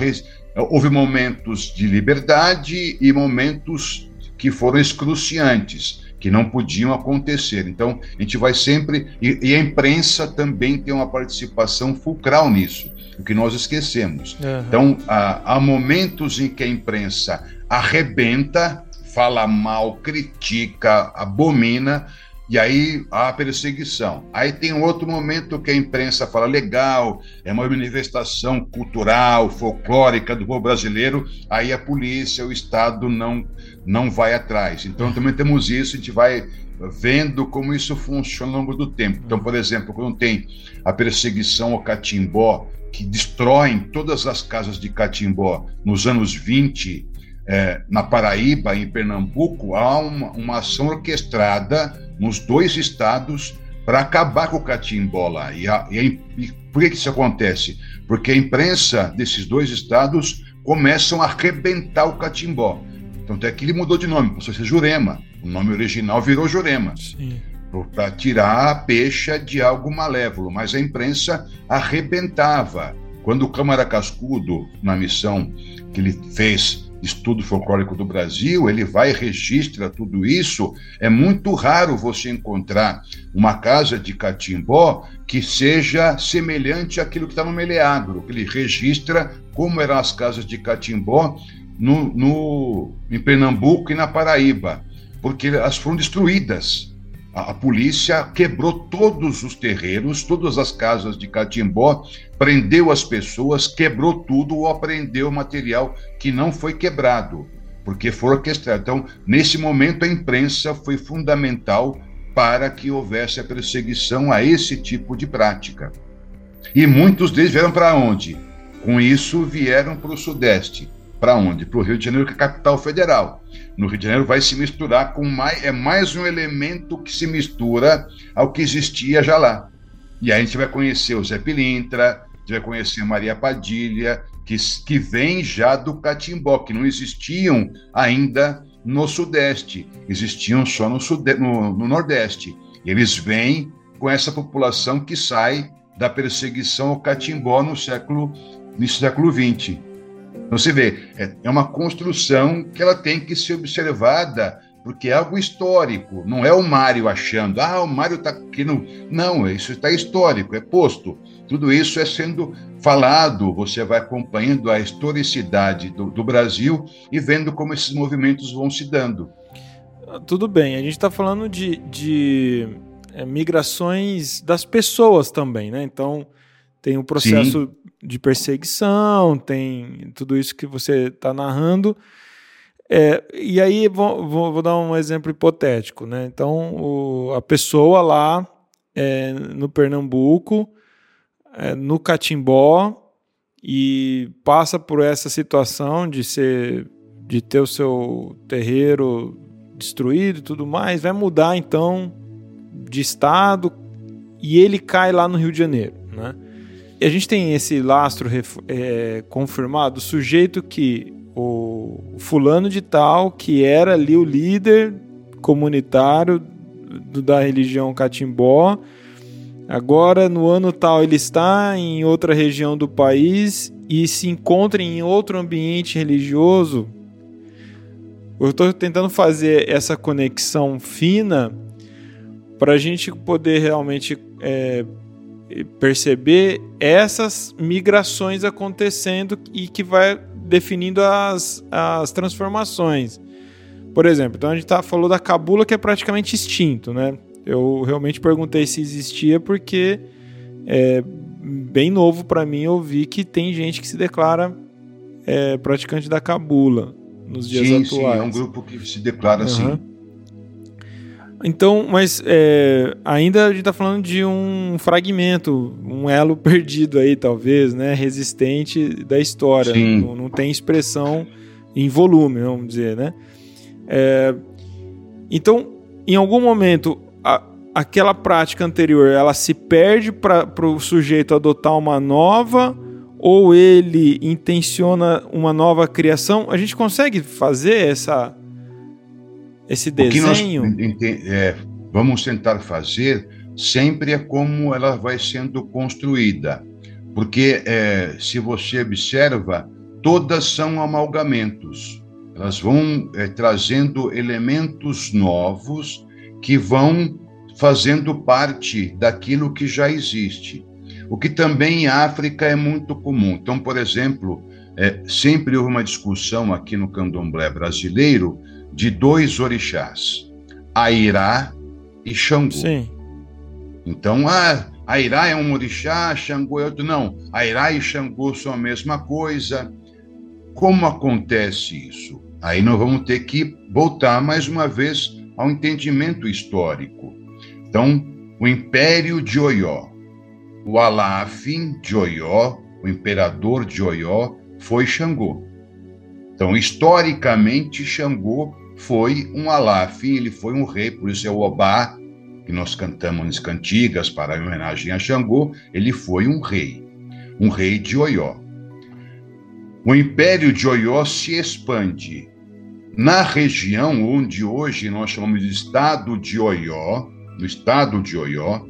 Houve momentos de liberdade e momentos que foram excruciantes, que não podiam acontecer. Então, a gente vai sempre. E, e a imprensa também tem uma participação fulcral nisso, o que nós esquecemos. Uhum. Então, há, há momentos em que a imprensa arrebenta, fala mal, critica, abomina, e aí há a perseguição. Aí tem outro momento que a imprensa fala legal, é uma manifestação cultural, folclórica do povo brasileiro, aí a polícia, o Estado não, não vai atrás. Então também temos isso, a gente vai vendo como isso funciona ao longo do tempo. Então, por exemplo, quando tem a perseguição ao catimbó, que destroem todas as casas de catimbó nos anos 20, é, na Paraíba, em Pernambuco, há uma, uma ação orquestrada nos dois estados para acabar com o catimbó lá. E, a, e, a, e por que, que isso acontece? Porque a imprensa desses dois estados começam a arrebentar o catimbó. Tanto é que ele mudou de nome, passou a ser Jurema. O nome original virou Jurema. Para tirar a peixa de algo malévolo. Mas a imprensa arrebentava. Quando o Câmara Cascudo, na missão que ele fez Estudo Folclórico do Brasil, ele vai e registra tudo isso. É muito raro você encontrar uma casa de catimbó que seja semelhante àquilo que está no Meleagro, que ele registra como eram as casas de catimbó no, no, em Pernambuco e na Paraíba, porque elas foram destruídas a, polícia quebrou todos os terreiros, todas as casas de Catimbó, prendeu as pessoas, quebrou tudo ou apreendeu material que não foi quebrado, porque foi orquestrado. Então, nesse momento, a imprensa foi fundamental para que houvesse a perseguição a esse tipo de prática. E muitos deles vieram para onde? Com isso, vieram para o Sudeste. Para onde? Para o Rio de Janeiro, que é a capital federal. No Rio de Janeiro vai se misturar com mais. É mais um elemento que se mistura ao que existia já lá. E aí a gente vai conhecer o Zé Pilintra, a gente vai conhecer Maria Padilha, que, que vem já do Catimbó, que não existiam ainda no Sudeste, existiam só no, no, no Nordeste. Eles vêm com essa população que sai da perseguição ao Catimbó no século, no século XX. Então você vê, é, é uma construção que ela tem que ser observada porque é algo histórico, não é o Mário achando, ah, o Mário está aqui no. Não, isso está histórico, é posto. Tudo isso é sendo falado, você vai acompanhando a historicidade do, do Brasil e vendo como esses movimentos vão se dando. Tudo bem, a gente está falando de, de é, migrações das pessoas também, né? Então, tem o processo Sim. De perseguição, tem tudo isso que você está narrando. É, e aí, vou, vou, vou, dar um exemplo hipotético. Né? Então, o, a pessoa lá é, no Pernambuco, é, no Catimbó, e passa por essa situação de ser de ter o seu terreiro destruído e tudo mais, vai mudar então de estado e ele cai lá no Rio de Janeiro, a gente tem esse lastro é, confirmado, sujeito que o, fulano de tal, que era ali o líder comunitário do, da religião catimbó, agora no ano tal ele está em outra região do país e se encontra em outro ambiente religioso. Eu estou tentando fazer essa conexão fina para a gente poder realmente é, perceber essas migrações acontecendo e que vai definindo as, as transformações. Por exemplo, então a gente tá, falou da cabula que é praticamente extinto, né? Eu realmente perguntei se existia porque é bem novo para mim ouvir que tem gente que se declara é, praticante da cabula nos dias sim, atuais. Sim, é um grupo que se declara uhum. assim. Então, mas é, ainda a gente está falando de um fragmento, um elo perdido aí, talvez, né? Resistente da história. Não, não, tem expressão em volume, vamos dizer, né? É, então, em algum momento, a, aquela prática anterior, ela se perde para o sujeito adotar uma nova ou ele intenciona uma nova criação? A gente consegue fazer essa esse desenho? Nós é, vamos tentar fazer sempre é como ela vai sendo construída. Porque é, se você observa, todas são amalgamentos. Elas vão é, trazendo elementos novos que vão fazendo parte daquilo que já existe. O que também em África é muito comum. Então, por exemplo, é, sempre houve uma discussão aqui no candomblé brasileiro de dois orixás, Airá e Xangô. Sim. Então, ah, Airá é um orixá, Xangô é outro. Não, Airá e Xangô são a mesma coisa. Como acontece isso? Aí nós vamos ter que voltar mais uma vez ao entendimento histórico. Então, o Império de Oió, o Alafim de Oió, o imperador de Oió, foi Xangô. Então, historicamente, Xangô foi um Alafim, ele foi um rei, por isso é o Obá, que nós cantamos nas cantigas para homenagem a Xangô, ele foi um rei, um rei de Oió. O império de Oió se expande. Na região onde hoje nós chamamos de estado de Oió, no estado de Oió,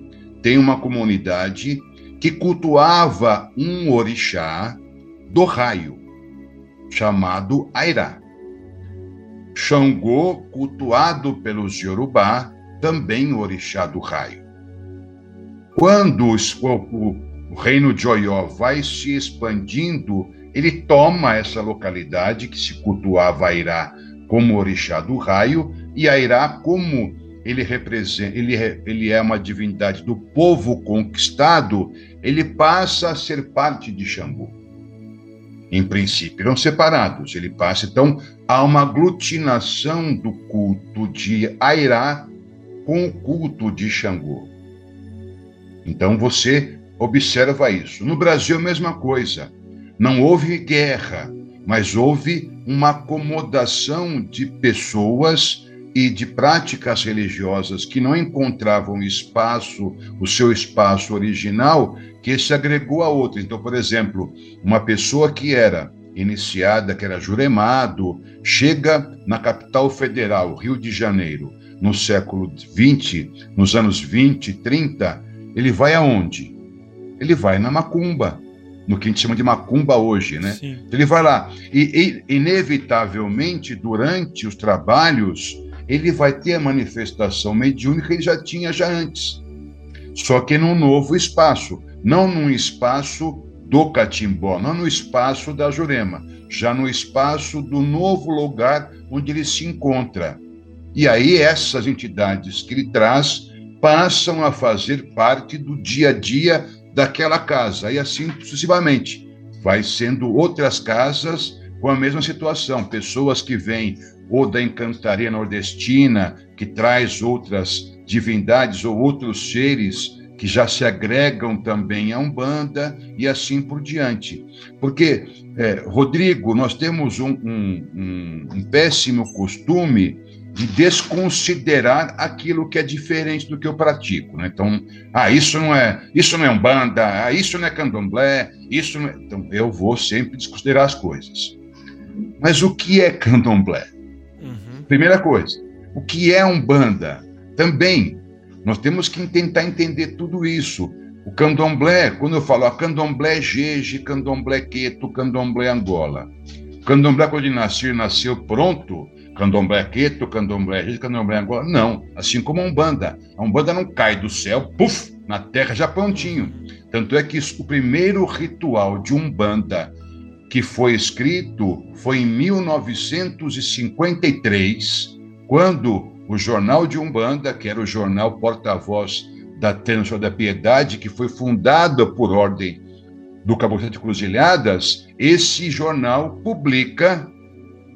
tem uma comunidade que cultuava um orixá do raio, chamado Airá. Xangô, cultuado pelos Yorubá, também orixá do raio. Quando o, reino de Oió vai se expandindo, ele toma essa localidade que se cultuava Airá como orixá do raio e Airá como ele representa, ele, ele é uma divindade do povo conquistado, ele passa a ser parte de Xangô. Em princípio, eram separados. Ele passa, então, a uma aglutinação do culto de Airá com o culto de Xangô. Então, você observa isso. No Brasil, a mesma coisa. Não houve guerra, mas houve uma acomodação de pessoas e de práticas religiosas que não encontravam espaço, o seu espaço original, que se agregou a outra. Então, por exemplo, uma pessoa que era iniciada, que era juremado, chega na capital federal, Rio de Janeiro, no século 20, nos anos 20, 30, ele vai aonde? Ele vai na macumba no que a gente chama de macumba hoje, né? Sim. Ele vai lá e, e, inevitavelmente durante os trabalhos ele vai ter a manifestação mediúnica que ele já tinha já antes, só que num novo espaço, não num espaço do Catimbó, não no espaço da Jurema, já no espaço do novo lugar onde ele se encontra. E aí essas entidades que ele traz passam a fazer parte do dia a dia daquela casa, e assim sucessivamente. Vai sendo outras casas com a mesma situação, pessoas que vêm ou da encantaria nordestina, que traz outras divindades ou outros seres que já se agregam também à Umbanda e assim por diante. Porque, é, Rodrigo, nós temos um, um, um, um péssimo costume de desconsiderar aquilo que é diferente do que eu pratico. Né? Então, ah, isso não é, isso não é umbanda, ah, isso não é candomblé, isso não é... Então, eu vou sempre desconsiderar as coisas. Mas o que é candomblé? Primeira coisa, o que é umbanda? Também, nós temos que tentar entender tudo isso. O candomblé, quando eu falo a candomblé Jeje, candomblé Queto, candomblé Angola. O candomblé, quando ele nasceu, nasceu pronto candomblé queto, candomblé rígido, candomblé agora. Não, assim como a Umbanda. A Umbanda não cai do céu, puf, na terra já prontinho. Tanto é que o primeiro ritual de Umbanda que foi escrito foi em 1953, quando o Jornal de Umbanda, que era o jornal porta-voz da Tênua da Piedade, que foi fundado por ordem do Caboclo de Cruzilhadas, esse jornal publica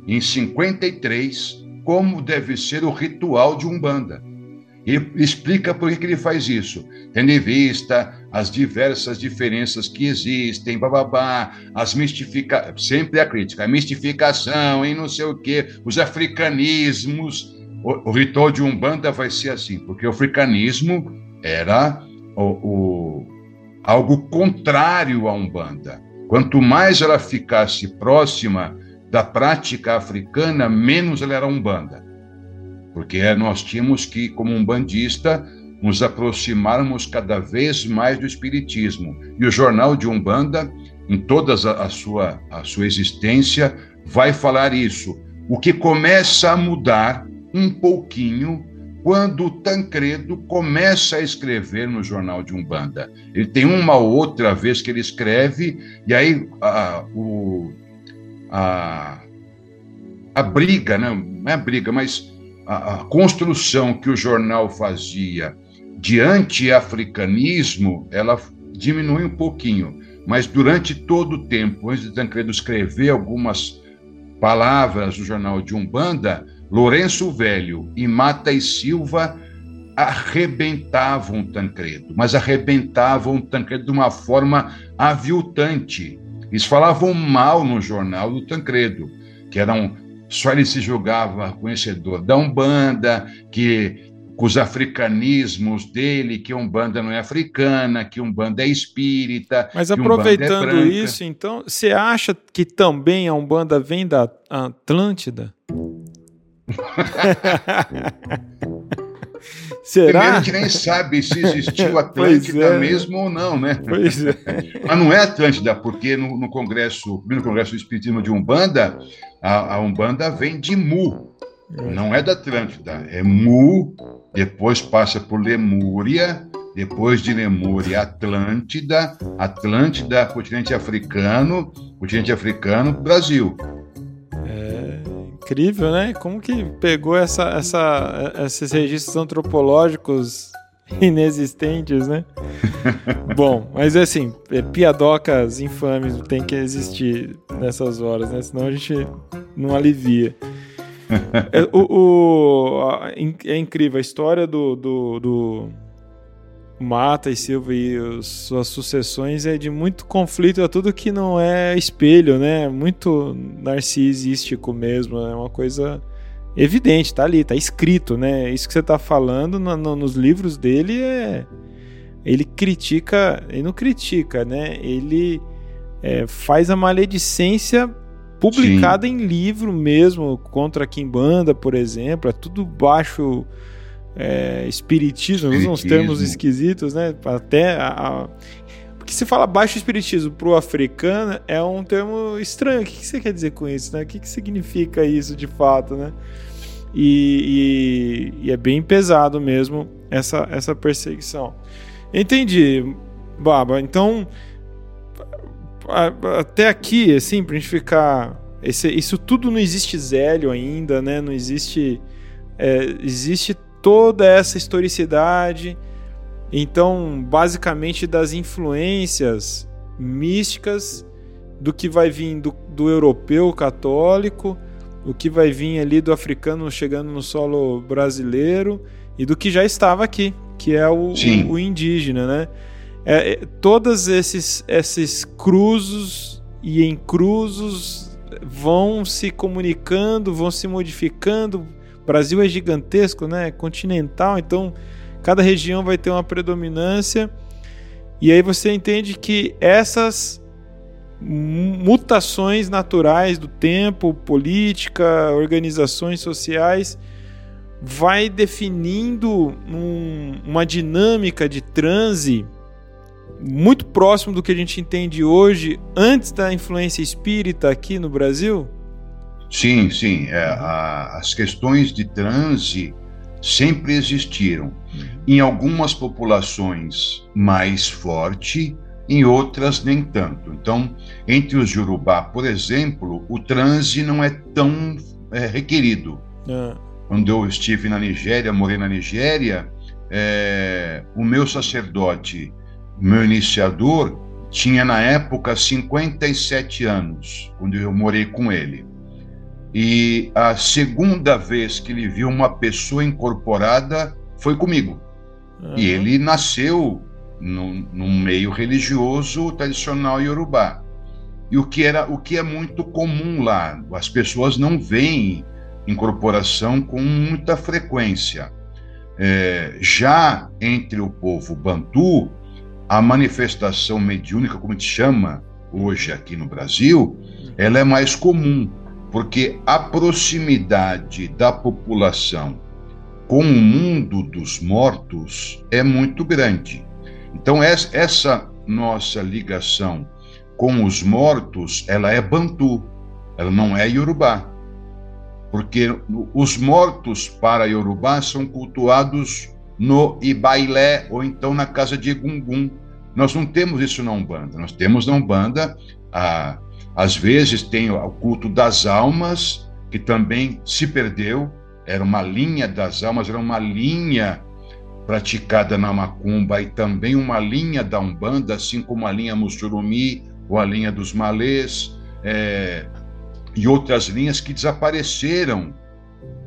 em 53 como deve ser o ritual de Umbanda. E explica por que ele faz isso, tendo em vista as diversas diferenças que existem, bababá, as mistifica... sempre a crítica, a mistificação e não sei o quê, os africanismos. O, o, ritual de Umbanda vai ser assim, porque o africanismo era o, o, algo contrário à Umbanda. Quanto mais ela ficasse próxima da prática africana, menos ela era Umbanda. Porque nós tínhamos que, como um bandista, nos aproximarmos cada vez mais do Espiritismo. E o Jornal de Umbanda, em toda a, sua, a sua existência, vai falar isso. O que começa a mudar um pouquinho quando o Tancredo começa a escrever no Jornal de Umbanda. Ele tem uma outra vez que ele escreve, e aí a, a, a briga, né? não é a briga, mas a, a construção que o jornal fazia de anti-africanismo, ela diminui um pouquinho, mas durante todo o tempo, antes de Tancredo escrever algumas palavras no jornal de Umbanda, Lourenço Velho e Mata e Silva arrebentavam Tancredo, mas arrebentavam Tancredo de uma forma aviltante. Eles falavam mal no jornal do Tancredo, que eram só ele se julgava conhecedor da Umbanda, que com os africanismos dele, que Umbanda não é africana, que Umbanda é espírita. Mas aproveitando é isso, então, você acha que também a Umbanda vem da Atlântida? Será? Primeiro, a gente nem sabe se existiu Atlântida é. mesmo ou não, né? Pois é. Mas não é Atlântida, porque no, no Congresso, no Congresso do Espiritismo de Umbanda, a, a Umbanda vem de Mu. Não é da Atlântida, é Mu, depois passa por Lemúria, depois de Lemúria, Atlântida, Atlântida, continente africano, continente africano, Brasil incrível, né? Como que pegou essa, essa, esses registros antropológicos inexistentes, né? Bom, mas é assim, é, piadocas infames tem que existir nessas horas, né? Senão a gente não alivia. É, o, o, é incrível a história do, do, do Mata e Silva e os, suas sucessões é de muito conflito, é tudo que não é espelho, né? Muito narcisístico mesmo, é uma coisa evidente, tá ali, tá escrito, né? Isso que você tá falando no, no, nos livros dele é. Ele critica, ele não critica, né? Ele é, faz a maledicência publicada Sim. em livro mesmo, contra a Kimbanda, por exemplo, é tudo baixo é, espiritismo, usa uns termos esquisitos, né? Até a, a... Porque se fala baixo espiritismo para o africano é um termo estranho. O que, que, você quer dizer com isso, né? O que, que significa isso de fato, né? E, e, e, é bem pesado mesmo essa, essa perseguição. Entendi, Baba. Então, até aqui, assim, pra gente ficar. Esse, isso tudo não existe zélio ainda, né? Não existe. É, existe toda essa historicidade. Então, basicamente, das influências místicas do que vai vir do, do europeu católico, o que vai vir ali do africano chegando no solo brasileiro e do que já estava aqui, que é o, o, o indígena, né? É, é, todos esses, esses cruzos e encruzos vão se comunicando, vão se modificando, Brasil é gigantesco, né? Continental, então cada região vai ter uma predominância. E aí você entende que essas mutações naturais do tempo, política, organizações sociais, vai definindo um, uma dinâmica de transe muito próximo do que a gente entende hoje, antes da influência espírita aqui no Brasil? Sim, sim. É, a, as questões de transe sempre existiram. Em algumas populações mais forte, em outras nem tanto. Então, entre os Yorubá, por exemplo, o transe não é tão é, requerido. É. Quando eu estive na Nigéria, morei na Nigéria, é, o meu sacerdote, meu iniciador, tinha na época 57 anos, quando eu morei com ele. E a segunda vez que ele viu uma pessoa incorporada foi comigo. Uhum. E ele nasceu num, num meio religioso tradicional iorubá. E o que, era, o que é muito comum lá, as pessoas não veem incorporação com muita frequência. É, já entre o povo bantu, a manifestação mediúnica, como a gente chama hoje aqui no Brasil, ela é mais comum, porque a proximidade da população com o mundo dos mortos é muito grande. Então, essa nossa ligação com os mortos, ela é bantu, ela não é iorubá. Porque os mortos para iorubá são cultuados no Ibailé ou então na casa de Egungun. Nós não temos isso na Umbanda. Nós temos na Umbanda, a, às vezes, tem o culto das almas, que também se perdeu. Era uma linha das almas, era uma linha praticada na macumba e também uma linha da umbanda, assim como a linha mussurumi ou a linha dos malês é, e outras linhas que desapareceram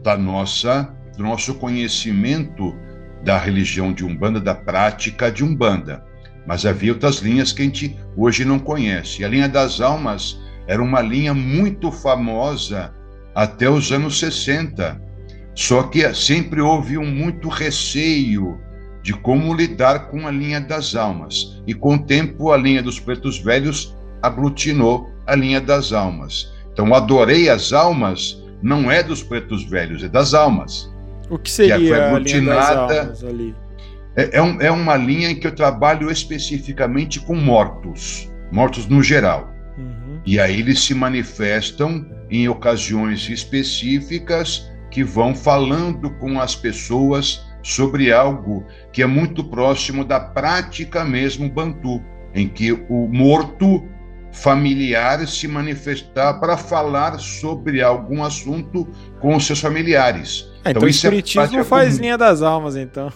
da nossa do nosso conhecimento da religião de umbanda, da prática de umbanda. Mas havia outras linhas que a gente hoje não conhece. A linha das almas era uma linha muito famosa até os anos 60 só que sempre houve um muito receio de como lidar com a linha das almas. E com o tempo, a linha dos pretos velhos aglutinou a linha das almas. Então, adorei as almas não é dos pretos velhos, é das almas. O que seria que a linha das almas ali? É, é, um, é uma linha em que eu trabalho especificamente com mortos, mortos no geral. Uhum. E aí eles se manifestam em ocasiões específicas que vão falando com as pessoas sobre algo que é muito próximo da prática mesmo bantu, em que o morto familiar se manifestar para falar sobre algum assunto com os seus familiares. Ah, então, então o é espiritismo é faz linha das almas, então.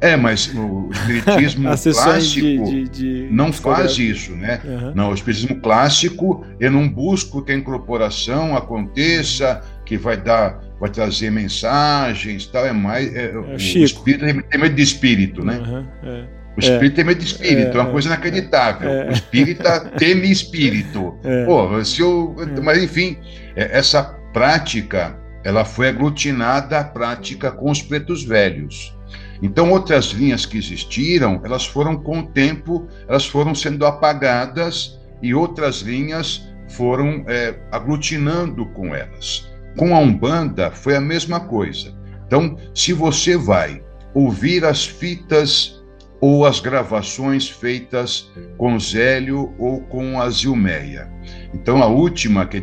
É, mas o espiritismo clássico de, de, de não faz isso, né? Uhum. Não, o espiritismo clássico, eu não busco que a incorporação aconteça, que vai dar, vai trazer mensagens, tal. É mais é, é o espírito tem medo de espírito, né? Uhum, é. O espírito tem medo de espírito, é, uma é, coisa inacreditável. É. O espírita teme espírito. Pô, se eu, mas enfim, essa prática, ela foi aglutinada à prática com os pretos velhos. Então, outras linhas que existiram, elas foram com o tempo, elas foram sendo apagadas e outras linhas foram é, aglutinando com elas. Com a Umbanda foi a mesma coisa. Então, se você vai ouvir as fitas ou as gravações feitas com Zélio ou com a Zilmeia. Então, a última que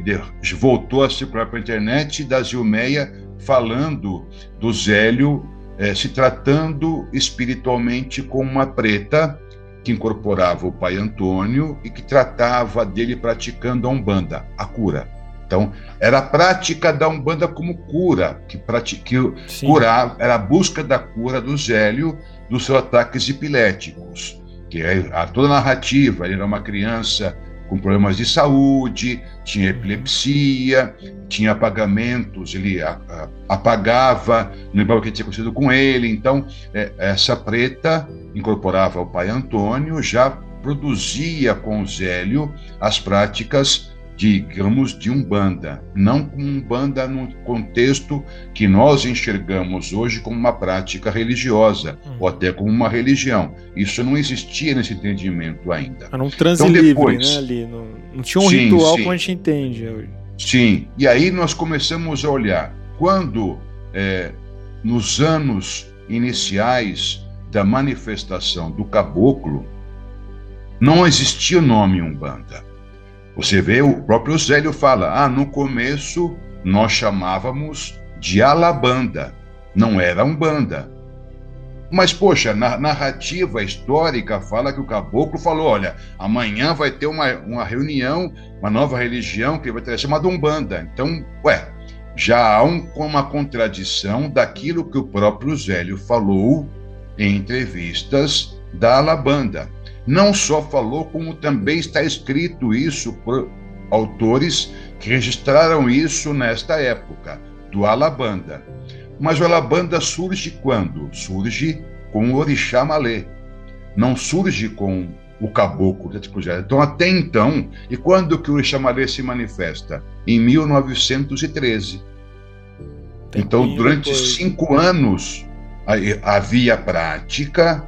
voltou a circular para a internet da Zilmeia falando do Zélio é, se tratando espiritualmente como uma preta que incorporava o pai Antônio e que tratava dele praticando a Umbanda, a cura. Então, era a prática da Umbanda como cura, que, que curar, era a busca da cura do Zélio dos seus ataques epiléticos, que é a, toda a narrativa, ele era uma criança com problemas de saúde, tinha epilepsia, tinha apagamentos, ele apagava, não lembrava o que tinha acontecido com ele. Então, é, essa preta incorporava o pai Antônio, já produzia com o Zélio as práticas digamos, de Umbanda, não com Umbanda no contexto que nós enxergamos hoje como uma prática religiosa, hum. ou até como uma religião. Isso não existia nesse entendimento ainda. Era um transe então, depois, livre, né, ali. Não, não tinha um sim, ritual sim. como a gente entende hoje. Sim, e aí nós começamos a olhar, quando é, nos anos iniciais da manifestação do caboclo, não existia o nome Umbanda. Você vê, o próprio Zélio fala: ah, no começo nós chamávamos de Alabanda, não era Umbanda. Mas, poxa, na narrativa histórica fala que o caboclo falou: olha, amanhã vai ter uma, uma reunião, uma nova religião que vai ter chamada Umbanda. Então, ué, já há um, uma contradição daquilo que o próprio Zélio falou em entrevistas da Alabanda. Não só falou, como também está escrito isso por autores que registraram isso nesta época, do Alabanda. Mas o Alabanda surge quando? Surge com o Orixá Malê. Não surge com o caboclo. Então, até então, e quando que o Orixá Malê se manifesta? Em 1913. então, durante depois. cinco anos, havia prática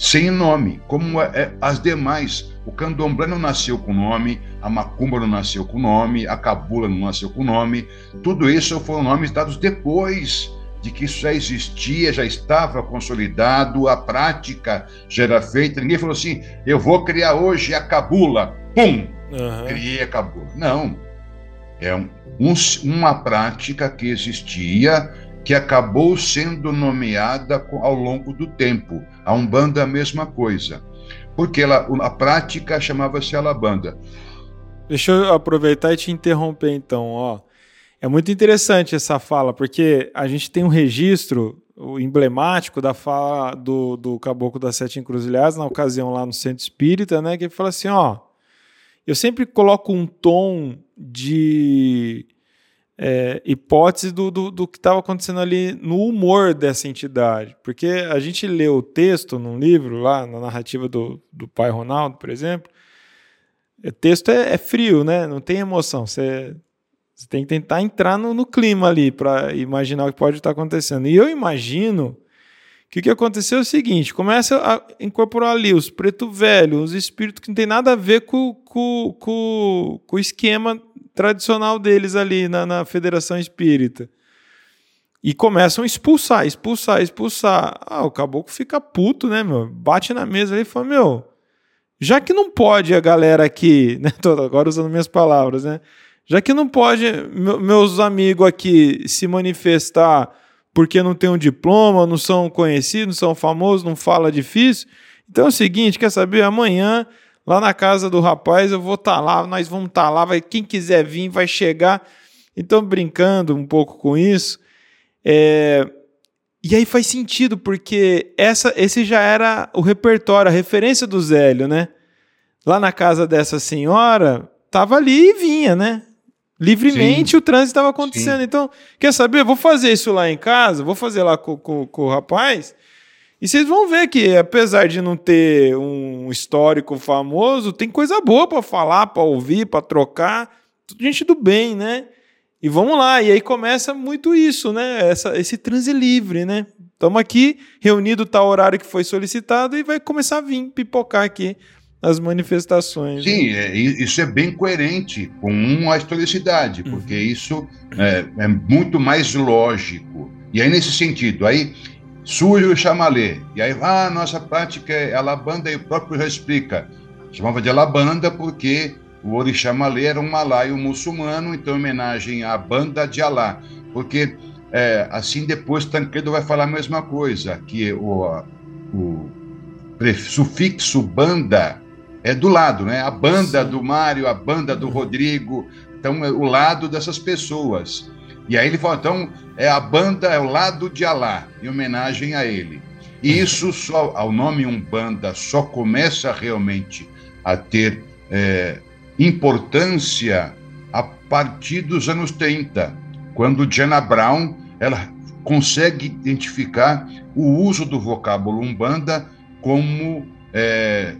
sem nome, como é, é, as demais. O candomblé não nasceu com nome, a macumba não nasceu com nome, a cabula não nasceu com nome. Tudo isso foram nomes dados depois de que isso já existia, já estava consolidado, a prática já era feita. Ninguém falou assim: eu vou criar hoje a cabula. Pum! Uhum. Criei a cabula. Não. É um, um, uma prática que existia que acabou sendo nomeada ao longo do tempo. A Umbanda a mesma coisa, porque ela, a prática chamava-se Alabanda. Deixa eu aproveitar e te interromper então, ó. É muito interessante essa fala, porque a gente tem um registro emblemático da fala do, do Caboclo das Sete Encruzilhadas, na ocasião lá no Centro Espírita, né, que ele fala assim, ó, eu sempre coloco um tom de é, hipótese do, do, do que estava acontecendo ali no humor dessa entidade. Porque a gente lê o texto num livro, lá na narrativa do, do pai Ronaldo, por exemplo, o texto é, é frio, né? não tem emoção. Você, você tem que tentar entrar no, no clima ali para imaginar o que pode estar acontecendo. E eu imagino que o que aconteceu é o seguinte: começa a incorporar ali os preto velho, os espíritos que não tem nada a ver com, com, com, com o esquema tradicional deles ali na, na Federação Espírita. E começam a expulsar, expulsar, expulsar. Ah, o caboclo fica puto, né, meu? Bate na mesa ali e fala: Meu, já que não pode a galera aqui, né? Tô agora usando minhas palavras, né? Já que não pode meus amigos aqui se manifestar porque não tem um diploma, não são conhecidos, não são famosos, não fala difícil. Então é o seguinte, quer saber? Amanhã lá na casa do rapaz, eu vou estar tá lá, nós vamos estar tá lá, vai, quem quiser vir vai chegar. Então, brincando um pouco com isso, é... e aí faz sentido, porque essa, esse já era o repertório, a referência do Zélio, né? Lá na casa dessa senhora, tava ali e vinha, né? Livremente Sim. o trânsito estava acontecendo. Sim. Então, quer saber? Vou fazer isso lá em casa, vou fazer lá com, com, com o rapaz, e vocês vão ver que, apesar de não ter um histórico famoso, tem coisa boa para falar, para ouvir, para trocar. Gente do bem, né? E vamos lá. E aí começa muito isso, né? Essa, esse transe livre, né? Estamos aqui, reunido tal horário que foi solicitado e vai começar a vir pipocar aqui as manifestações. Sim, né? é, isso é bem coerente com a historicidade, porque uhum. isso é, é, muito mais lógico. E aí, nesse sentido, aí surge o chamalê. E aí, ah, nossa prática é alabanda, e o próprio já explica. Chamava de alabanda porque o orixá malê era um malaio muçulmano, então homenagem à banda de Alá. Porque é, assim depois Tancredo vai falar a mesma coisa, que o, o sufixo banda é do lado, né? A banda do Mário, a banda do Rodrigo, então é o lado dessas pessoas. E aí ele fala, então, é a banda, é o lado de Alá, em homenagem a ele. E isso só, ao nome Umbanda, só começa realmente a ter é, importância a partir dos anos 30, quando Diana Brown ela consegue identificar o uso do vocábulo Umbanda como é,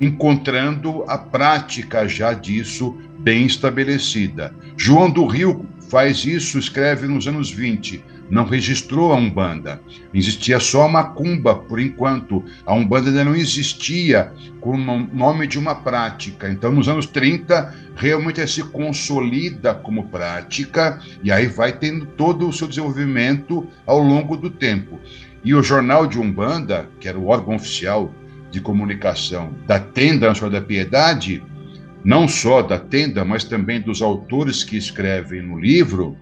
encontrando a prática já disso bem estabelecida. João do Rio faz isso, escreve nos anos 20. Não registrou a Umbanda. Existia só a Macumba, por enquanto. A Umbanda ainda não existia com o nome de uma prática. Então, nos anos 30, realmente se consolida como prática e aí vai tendo todo o seu desenvolvimento ao longo do tempo. E o Jornal de Umbanda, que era o órgão oficial de comunicação da Tenda Nacional da Piedade, não só da tenda, mas também dos autores que escrevem no livro,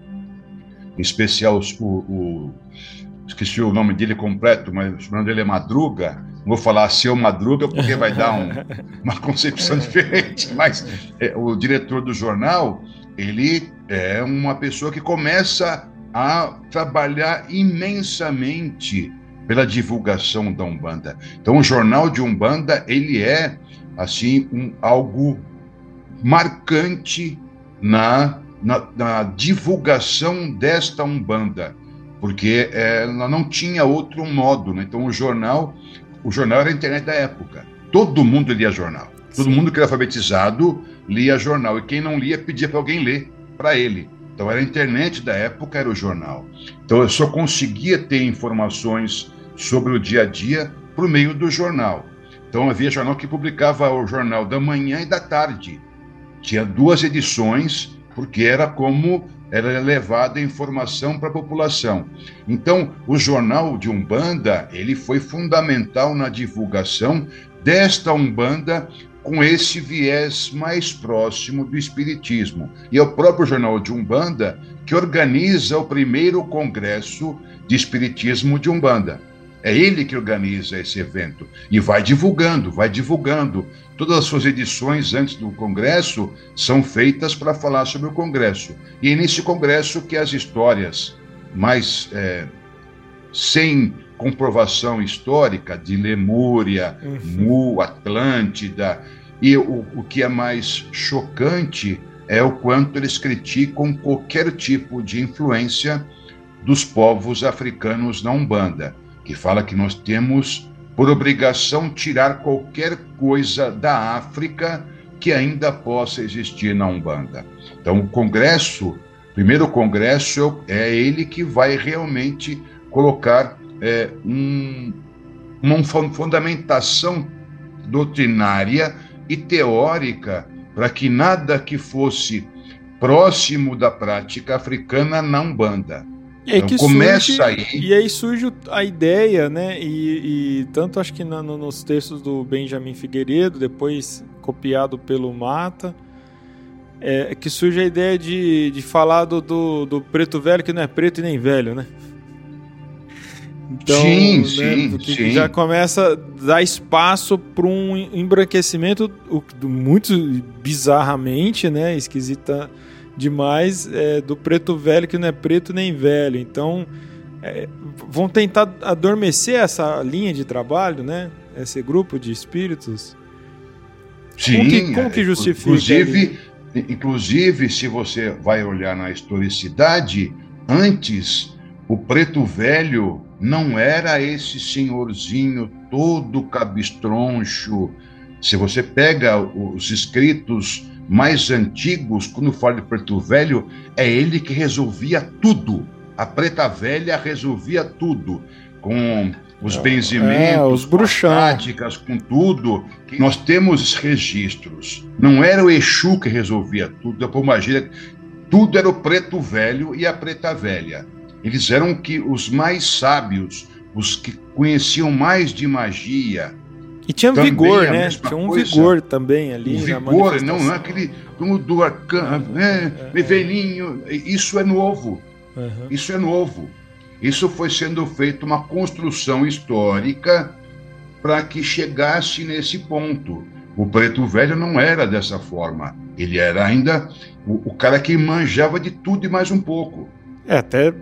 em especial o, o, esqueci o nome dele completo, mas o nome dele é Madruga. Não vou falar seu Madruga porque vai dar um, uma concepção diferente, mas é, o diretor do jornal, ele é uma pessoa que começa a trabalhar imensamente pela divulgação da Umbanda. Então, o jornal de Umbanda, ele é, assim, um, algo marcante na, na, na divulgação desta Umbanda, porque é, ela não tinha outro modo. Né? Então, o jornal, o jornal era a internet da época. Todo mundo lia jornal. Todo mundo que era alfabetizado lia jornal. E quem não lia pedia para alguém ler para ele. Então, era a internet da época, era o jornal. Então, eu só conseguia ter informações sobre o dia a dia por meio do jornal. Então, havia jornal que publicava o jornal da manhã e da tarde. Tinha duas edições, porque era como era levada a informação para a população. Então, o jornal de Umbanda, ele foi fundamental na divulgação desta Umbanda com esse viés mais próximo do espiritismo. E é o próprio jornal de Umbanda que organiza o primeiro congresso de espiritismo de Umbanda. É ele que organiza esse evento e vai divulgando, vai divulgando. Todas as suas edições antes do congresso são feitas para falar sobre o congresso. E é nesse congresso que as histórias mais é, sem comprovação histórica de Lemúria, uhum. Mu, Atlântida, e o, o que é mais chocante é o quanto eles criticam qualquer tipo de influência dos povos africanos na Umbanda que fala que nós temos por obrigação tirar qualquer coisa da África que ainda possa existir na Umbanda. Então, o Congresso, primeiro Congresso, é ele que vai realmente colocar é, um, uma fundamentação doutrinária e teórica para que nada que fosse próximo da prática africana na Umbanda e então, começa surge, aí. E aí surge a ideia, né? E, e tanto acho que na, no, nos textos do Benjamin Figueiredo, depois copiado pelo Mata, é, que surge a ideia de, de falar do, do, do, preto velho, que não é preto e nem velho, né? Então, sim, né, sim, sim. já começa a dar espaço para um embranquecimento muito bizarramente, né? Esquisita demais é, do preto velho que não é preto nem velho. Então, é, vão tentar adormecer essa linha de trabalho, né? Esse grupo de espíritos. Sim, como que, como que justifica? Inclusive, inclusive, se você vai olhar na historicidade, antes o preto velho não era esse senhorzinho todo cabistroncho. Se você pega os escritos mais antigos, quando fala de preto velho, é ele que resolvia tudo. A preta velha resolvia tudo. Com os é, benzimentos, é, os bruxão. práticas, com tudo. Nós temos registros. Não era o Exu que resolvia tudo, a pombagira, tudo era o preto velho e a preta velha. Eles eram que os mais sábios, os que conheciam mais de magia, e tinha também vigor, né? Tinha um coisa. vigor também ali. Um vigor, não, não é aquele do, do arcano, né? É, é, velhinho. Isso é novo. Uhum. Isso é novo. Isso foi sendo feito uma construção histórica para que chegasse nesse ponto. O preto velho não era dessa forma. Ele era ainda o, o cara que manjava de tudo e mais um pouco. É, até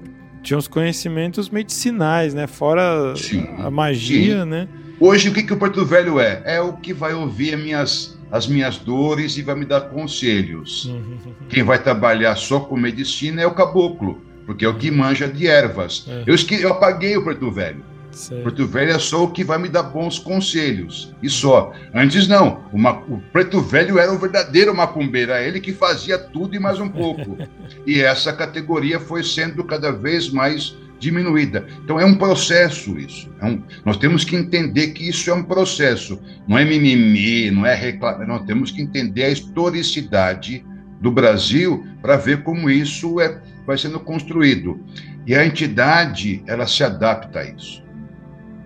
tinha os conhecimentos medicinais, né? Fora sim, a magia, sim. né? Hoje, o que, que o Porto Velho é? É o que vai ouvir as minhas, as minhas dores e vai me dar conselhos. Uhum. Quem vai trabalhar só com medicina é o caboclo, porque é o que manja de ervas. É. Eu, eu apaguei o Porto Velho. Certo. Preto Velho é só o que vai me dar bons conselhos. E só. Antes não. Uma, o Preto Velho era o verdadeiro macumbeiro. Era ele que fazia tudo e mais um pouco. e essa categoria foi sendo cada vez mais diminuída. Então é um processo isso. É um, nós temos que entender que isso é um processo. Não é mimimi, não é reclamar. Nós temos que entender a historicidade do Brasil para ver como isso é, vai sendo construído. E a entidade ela se adapta a isso.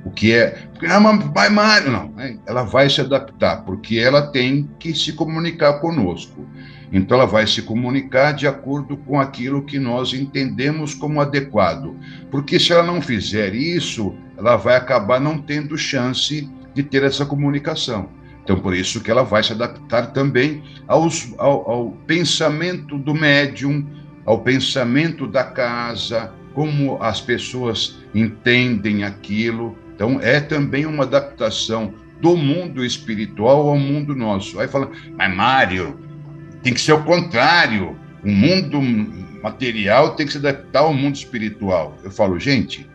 O que é vai Mário, não. Ela vai se adaptar, porque ela tem que se comunicar conosco. Então, ela vai se comunicar de acordo com aquilo que nós entendemos como adequado. Porque se ela não fizer isso, ela vai acabar não tendo chance de ter essa comunicação. Então, por isso que ela vai se adaptar também aos, ao, ao pensamento do médium, ao pensamento da casa, como as pessoas entendem aquilo. Então, é também uma adaptação do mundo espiritual ao mundo nosso. Aí fala, mas Mário, tem que ser o contrário. O mundo material tem que se adaptar ao mundo espiritual. Eu falo, gente,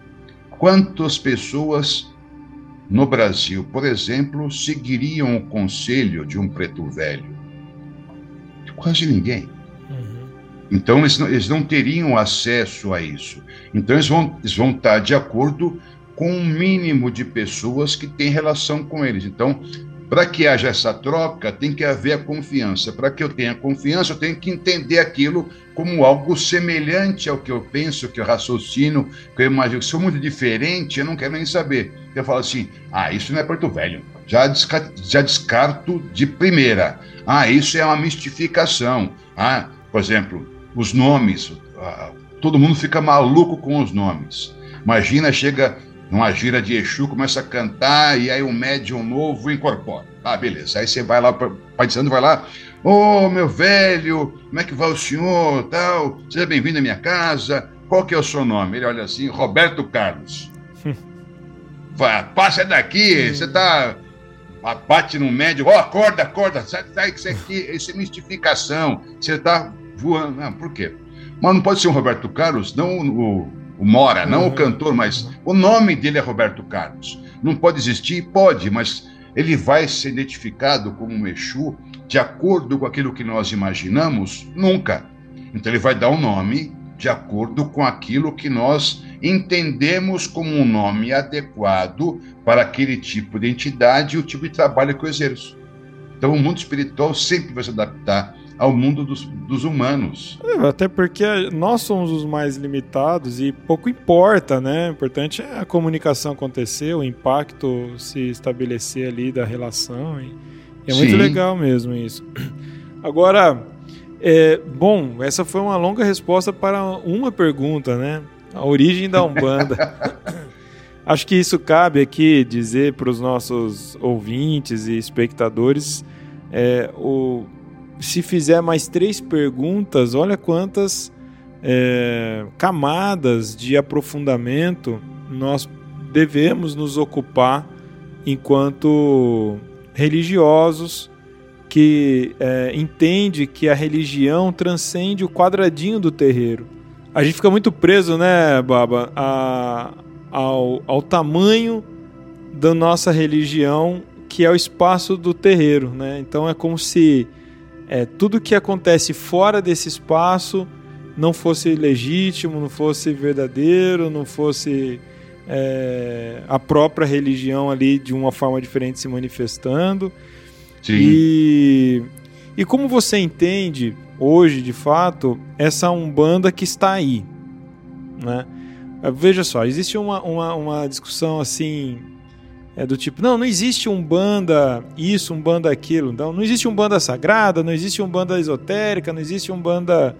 quantas pessoas no Brasil, por exemplo, seguiriam o conselho de um preto velho? Quase ninguém. Uhum. Então, eles não, eles não, teriam acesso a isso. Então, eles vão, eles vão estar de acordo com um mínimo de pessoas que têm relação com eles. Então, para que haja essa troca, tem que haver a confiança. Para que eu tenha confiança, eu tenho que entender aquilo como algo semelhante ao que eu penso, que eu raciocino, que eu imagino. Se for muito diferente, eu não quero nem saber. Eu falo assim: ah, isso não é Porto Velho. Já, desca já descarto de primeira. Ah, isso é uma mistificação. Ah, por exemplo, os nomes. Ah, todo mundo fica maluco com os nomes. Imagina, chega numa gira de Exu, começa a cantar e aí um médium novo incorpora. Ah, beleza. Aí você vai lá, Pai de Santo vai lá, ô oh, meu velho, como é que vai o senhor, tal, seja bem-vindo à minha casa, qual que é o seu nome? Ele olha assim, Roberto Carlos. Vai, passa daqui, você tá bate no médium, ó, oh, acorda, acorda, sai, sai que isso aqui, isso é mistificação, você tá voando. Não, por quê? Mas não pode ser um Roberto Carlos, não o o Mora, não uhum. o cantor, mas o nome dele é Roberto Carlos. Não pode existir? Pode, mas ele vai ser identificado como um Exu de acordo com aquilo que nós imaginamos? Nunca. Então ele vai dar um nome de acordo com aquilo que nós entendemos como um nome adequado para aquele tipo de entidade e o tipo de trabalho que eu exerço. Então o mundo espiritual sempre vai se adaptar ao mundo dos, dos humanos. É, até porque nós somos os mais limitados e pouco importa, né? O importante é a comunicação acontecer, o impacto se estabelecer ali da relação. E é muito Sim. legal mesmo isso. Agora, é, bom, essa foi uma longa resposta para uma pergunta, né? A origem da Umbanda. Acho que isso cabe aqui dizer para os nossos ouvintes e espectadores é, o, se fizer mais três perguntas, olha quantas é, camadas de aprofundamento nós devemos nos ocupar enquanto religiosos que é, entende que a religião transcende o quadradinho do terreiro. A gente fica muito preso, né, Baba, a, ao, ao tamanho da nossa religião, que é o espaço do terreiro, né? Então é como se é, tudo que acontece fora desse espaço não fosse legítimo, não fosse verdadeiro, não fosse é, a própria religião ali de uma forma diferente se manifestando. Sim. E, e como você entende hoje, de fato, essa Umbanda que está aí? Né? Veja só, existe uma, uma, uma discussão assim é do tipo, não, não existe um banda isso, um banda aquilo. Então, não existe um banda sagrada, não existe um banda esotérica, não existe um banda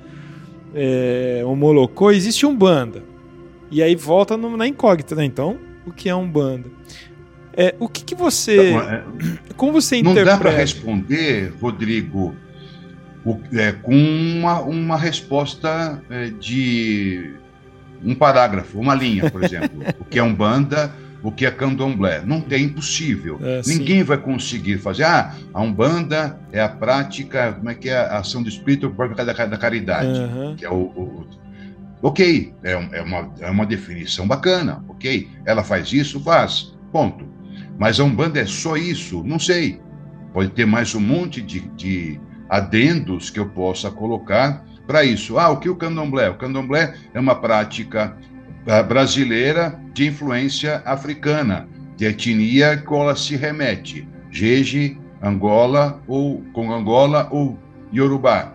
é, homolocô, existe um banda. E aí volta no, na incógnita, né? Então, o que é um banda? É, o que, que você. Não, é, como você interpreta? Não dá para responder, Rodrigo, o, é, com uma, uma resposta é, de um parágrafo, uma linha, por exemplo. o que é um banda o que é candomblé. Não tem impossível. É, Ninguém vai conseguir fazer. Ah, a Umbanda é a prática, como é que é a ação do espírito por causa da, da caridade, uhum. que é o, o Ok, é, é, uma, é uma definição bacana, ok? Ela faz isso, faz, ponto. Mas a Umbanda é só isso? Não sei. Pode ter mais um monte de, de adendos que eu possa colocar para isso. Ah, o que é o candomblé? O candomblé é uma prática brasileira de influência africana, de etnia que ela se remete, Jeje, Angola ou com Angola ou Yorubá.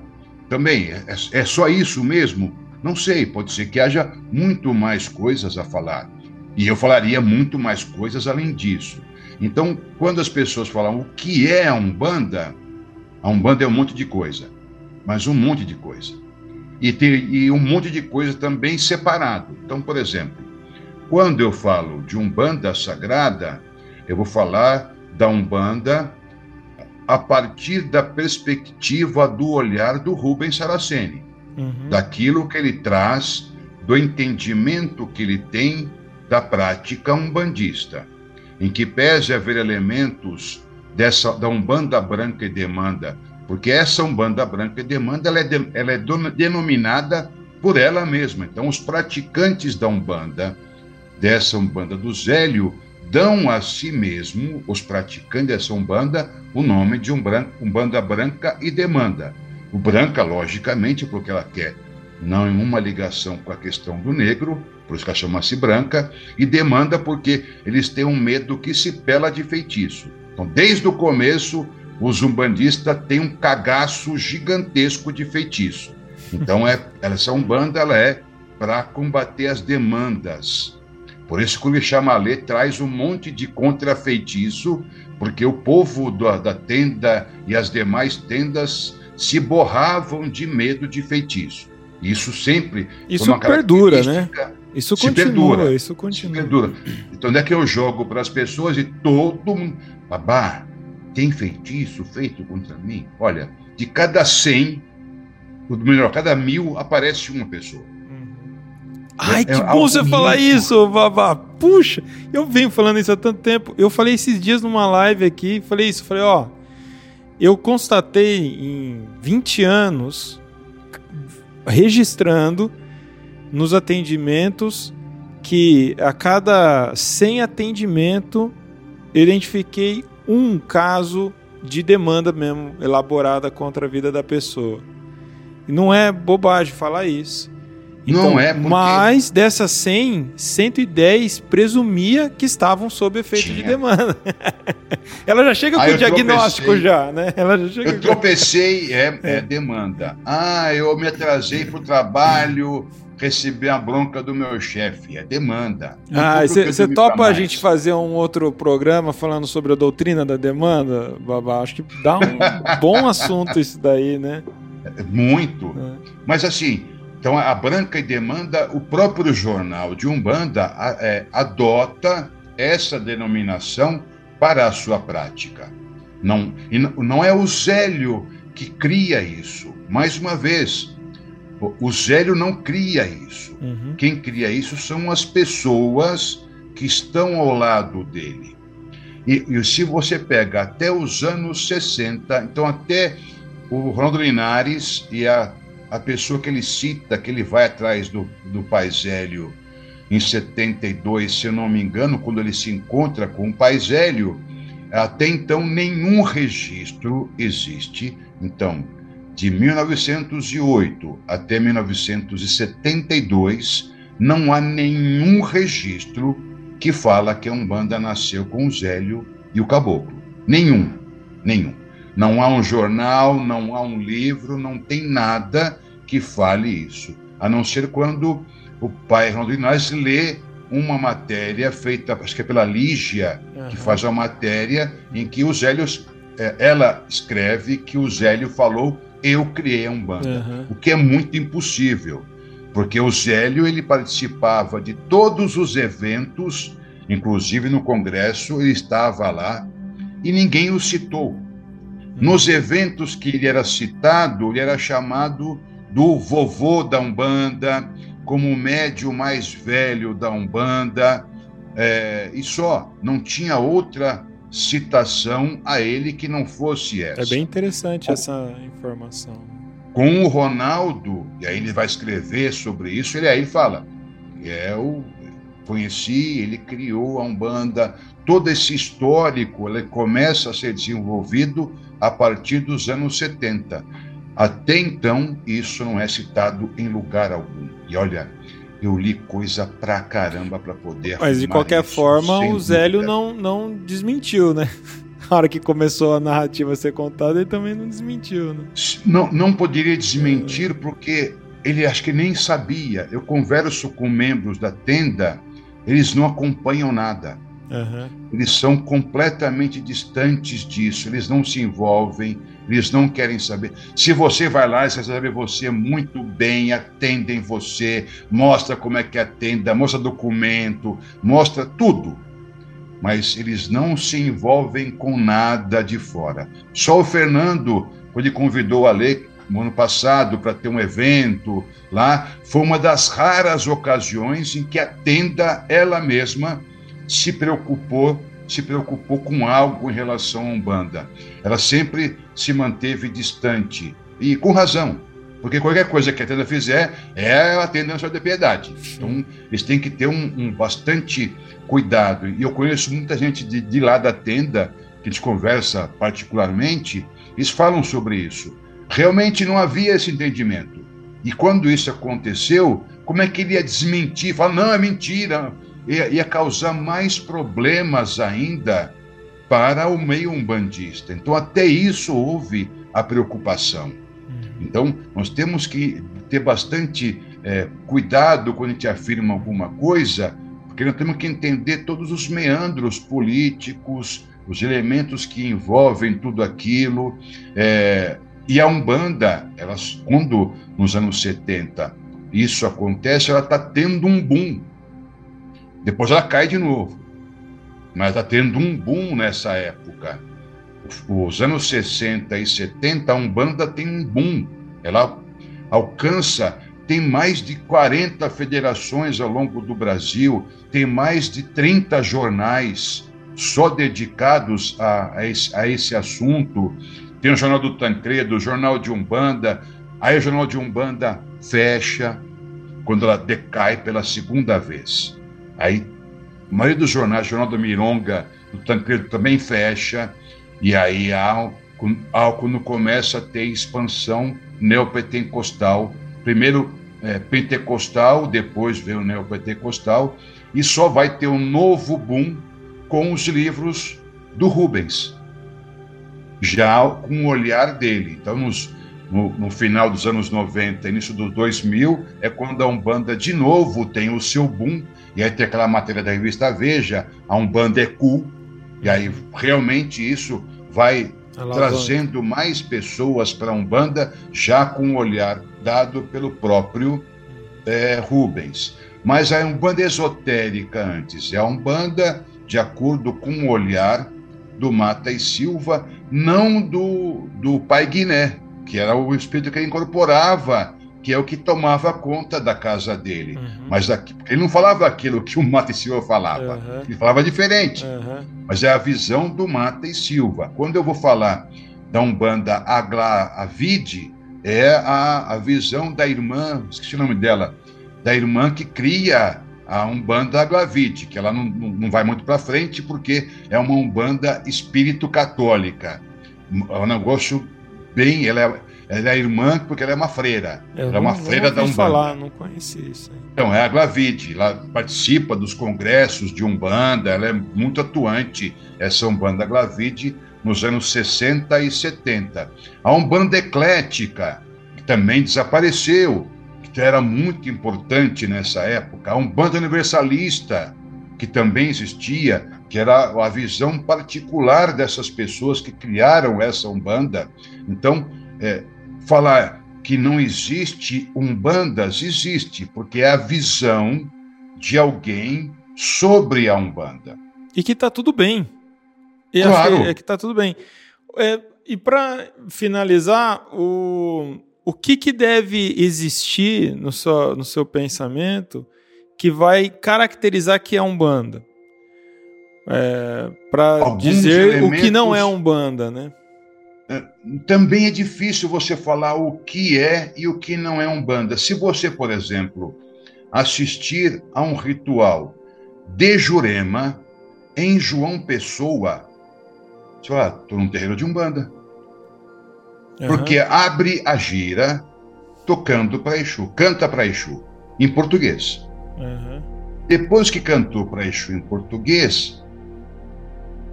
Também é, é só isso mesmo? Não sei, pode ser que haja muito mais coisas a falar. E eu falaria muito mais coisas além disso. Então, quando as pessoas falam o que é a Umbanda, a Umbanda é um monte de coisa, mas um monte de coisa. E, tem, e um monte de coisa também separado. Então, por exemplo, quando eu falo de Umbanda sagrada, eu vou falar da Umbanda a partir da perspectiva do olhar do Rubens Saraceni, uhum. daquilo que ele traz, do entendimento que ele tem da prática umbandista, em que pese haver elementos dessa da Umbanda branca e demanda, porque essa Umbanda branca e demanda ela é, de, ela é denominada por ela mesma. Então, os praticantes da Umbanda, dessa Umbanda do Zélio, dão a si mesmo, os praticantes dessa Umbanda, o nome de Umbanda branca e demanda. O branca, logicamente, porque ela quer não em uma ligação com a questão do negro, por isso que ela chama-se branca, e demanda porque eles têm um medo que se pela de feitiço. Então, desde o começo, o zumbandista tem um cagaço gigantesco de feitiço. Então, é, essa Umbanda ela é para combater as demandas. Por isso que o Ixamalê traz um monte de contrafeitiço, porque o povo da, da tenda e as demais tendas se borravam de medo de feitiço. Isso sempre. Isso perdura, né? Isso continua, perdura, isso continua. perdura. Então, onde é que eu jogo para as pessoas e todo mundo. Babá, tem feitiço feito contra mim? Olha, de cada 100, melhor, cada mil aparece uma pessoa. Uhum. Ai, é, que é bom você falar isso, Babá. Puxa, eu venho falando isso há tanto tempo. Eu falei esses dias numa live aqui, falei isso, falei, ó, eu constatei em 20 anos registrando nos atendimentos que a cada 100 atendimento identifiquei um caso de demanda mesmo elaborada contra a vida da pessoa. E não é bobagem falar isso. Então, não é porque... Mas dessas 100, 110 presumia que estavam sob efeito Tinha. de demanda. Ela já chega ah, com o diagnóstico tropecei. já, né? Ela já chega eu tropecei, é, é. é demanda. Ah, eu me atrasei para o trabalho, recebi a bronca do meu chefe. É demanda. ah, você topa a gente fazer um outro programa falando sobre a doutrina da demanda, Babá? Acho que dá um bom assunto isso daí, né? Muito. É. Mas assim, então, a Branca e Demanda, o próprio jornal de Umbanda é, adota essa denominação para a sua prática. Não, não é o Zélio que cria isso. Mais uma vez, o Zélio não cria isso. Uhum. Quem cria isso são as pessoas que estão ao lado dele. E, e, se você pega até os anos 60, então até o Ronaldo Linares e a a pessoa que ele cita, que ele vai atrás do, do pai Zélio em 72, se eu não me engano, quando ele se encontra com o pai Zélio, até então nenhum registro existe. Então, de 1908 até 1972, não há nenhum registro que fala que a Umbanda nasceu com o Zélio e o Caboclo. Nenhum, nenhum. Não há um jornal, não há um livro, não tem nada que fale isso, a não ser quando o pai Ronaldo Inácio lê uma matéria feita, acho que é pela Lígia, uhum. que faz uma matéria em que o Zélio, é, ela escreve que o Zélio falou, eu criei a Umbanda, uhum. o que é muito impossível, porque o Zélio ele participava de todos os eventos, inclusive no Congresso, ele estava lá, e ninguém o citou. Nos eventos que ele era citado, ele era chamado do vovô da Umbanda, como o médio mais velho da Umbanda, é, e só, não tinha outra citação a ele que não fosse essa. É bem interessante essa informação. Com o Ronaldo, e aí ele vai escrever sobre isso, ele aí fala, eu conheci, ele criou a Umbanda, todo esse histórico ele começa a ser desenvolvido a partir dos anos 70. Até então, isso não é citado em lugar algum. E olha, eu li coisa pra caramba para poder. Mas de qualquer isso, forma, o Zélio não, não desmentiu, né? Na hora que começou a narrativa a ser contada, ele também não desmentiu, né? Não, não poderia desmentir, porque ele acho que nem sabia. Eu converso com membros da tenda eles não acompanham nada. Uhum. Eles são completamente distantes disso, eles não se envolvem, eles não querem saber. Se você vai lá, eles recebem você muito bem, atendem você, mostra como é que atenda, mostra documento, mostra tudo. Mas eles não se envolvem com nada de fora. Só o Fernando, quando convidou a Lei no ano passado para ter um evento lá, foi uma das raras ocasiões em que a tenda ela mesma se preocupou se preocupou com algo em relação à Umbanda. Ela sempre se manteve distante e com razão, porque qualquer coisa que a tenda fizer é a tendência de piedade. Então eles têm que ter um, um, bastante cuidado. E eu conheço muita gente de, de lá da tenda que eles conversa particularmente, eles falam sobre isso. Realmente não havia esse entendimento. E quando isso aconteceu, como é que ele ia desmentir? Falar, não, é mentira, ia, ia causar mais problemas ainda para o meio umbandista. Então, até isso houve a preocupação. Uhum. Então, nós temos que ter bastante é, cuidado quando a gente afirma alguma coisa, porque nós temos que entender todos os meandros políticos, os elementos que envolvem tudo aquilo. É, e a Umbanda, elas, quando nos anos 70 isso acontece, ela está tendo um boom. Depois ela cai de novo. Mas está tendo um boom nessa época. Os anos 60 e 70, a Umbanda tem um boom. Ela alcança, tem mais de 40 federações ao longo do Brasil, tem mais de 30 jornais só dedicados a, a, esse, a esse assunto. Tem o Jornal do Tancredo, o Jornal de Umbanda. Aí o Jornal de Umbanda fecha quando ela decai pela segunda vez. Aí, a maioria dos jornais, o Jornal do Mironga, do Tancredo também fecha, e aí há, há, começa a ter expansão neopentecostal, primeiro é, pentecostal, depois veio o neopentecostal, e só vai ter um novo boom com os livros do Rubens, já com o olhar dele. Então, nos, no, no, final dos anos 90, início dos 2000, é quando a Umbanda de novo tem o seu boom e aí tem aquela matéria da revista Veja, a Umbanda é cool, e aí realmente isso vai trazendo mais pessoas para a Umbanda, já com o olhar dado pelo próprio é, Rubens. Mas a Umbanda esotérica antes, é a Umbanda de acordo com o olhar do Mata e Silva, não do, do Pai Guiné, que era o espírito que incorporava que é o que tomava conta da casa dele. Uhum. Mas aqui, ele não falava aquilo que o Mata e Silva falava, uhum. ele falava diferente. Uhum. Mas é a visão do Mata e Silva. Quando eu vou falar da Umbanda Agla Avide, é a, a visão da irmã, esqueci o nome dela, da irmã que cria a Umbanda Aglavide, que ela não, não vai muito para frente porque é uma Umbanda espírito católica. É um negócio bem. Ela é, ela é irmã porque ela é uma freira. Eu ela é uma freira da Umbanda. falar, não conheci isso. Aí. Então, é a Glavide. Ela participa dos congressos de Umbanda, ela é muito atuante, essa Umbanda Glavide, nos anos 60 e 70. A Umbanda Eclética, que também desapareceu, que era muito importante nessa época. A Umbanda Universalista, que também existia, que era a visão particular dessas pessoas que criaram essa Umbanda. Então, é, falar que não existe umbandas, existe, porque é a visão de alguém sobre a umbanda. E que está tudo bem. E claro. É que está tudo bem. É, e para finalizar, o, o que, que deve existir no seu, no seu pensamento que vai caracterizar que é umbanda? É, para dizer elementos... o que não é umbanda, né? Também é difícil você falar o que é e o que não é Umbanda. Se você, por exemplo, assistir a um ritual de Jurema em João Pessoa, você fala, estou ah, num terreiro de Umbanda. Uhum. Porque abre a gira tocando para Exu, canta para Exu, em português. Uhum. Depois que cantou para Exu em português,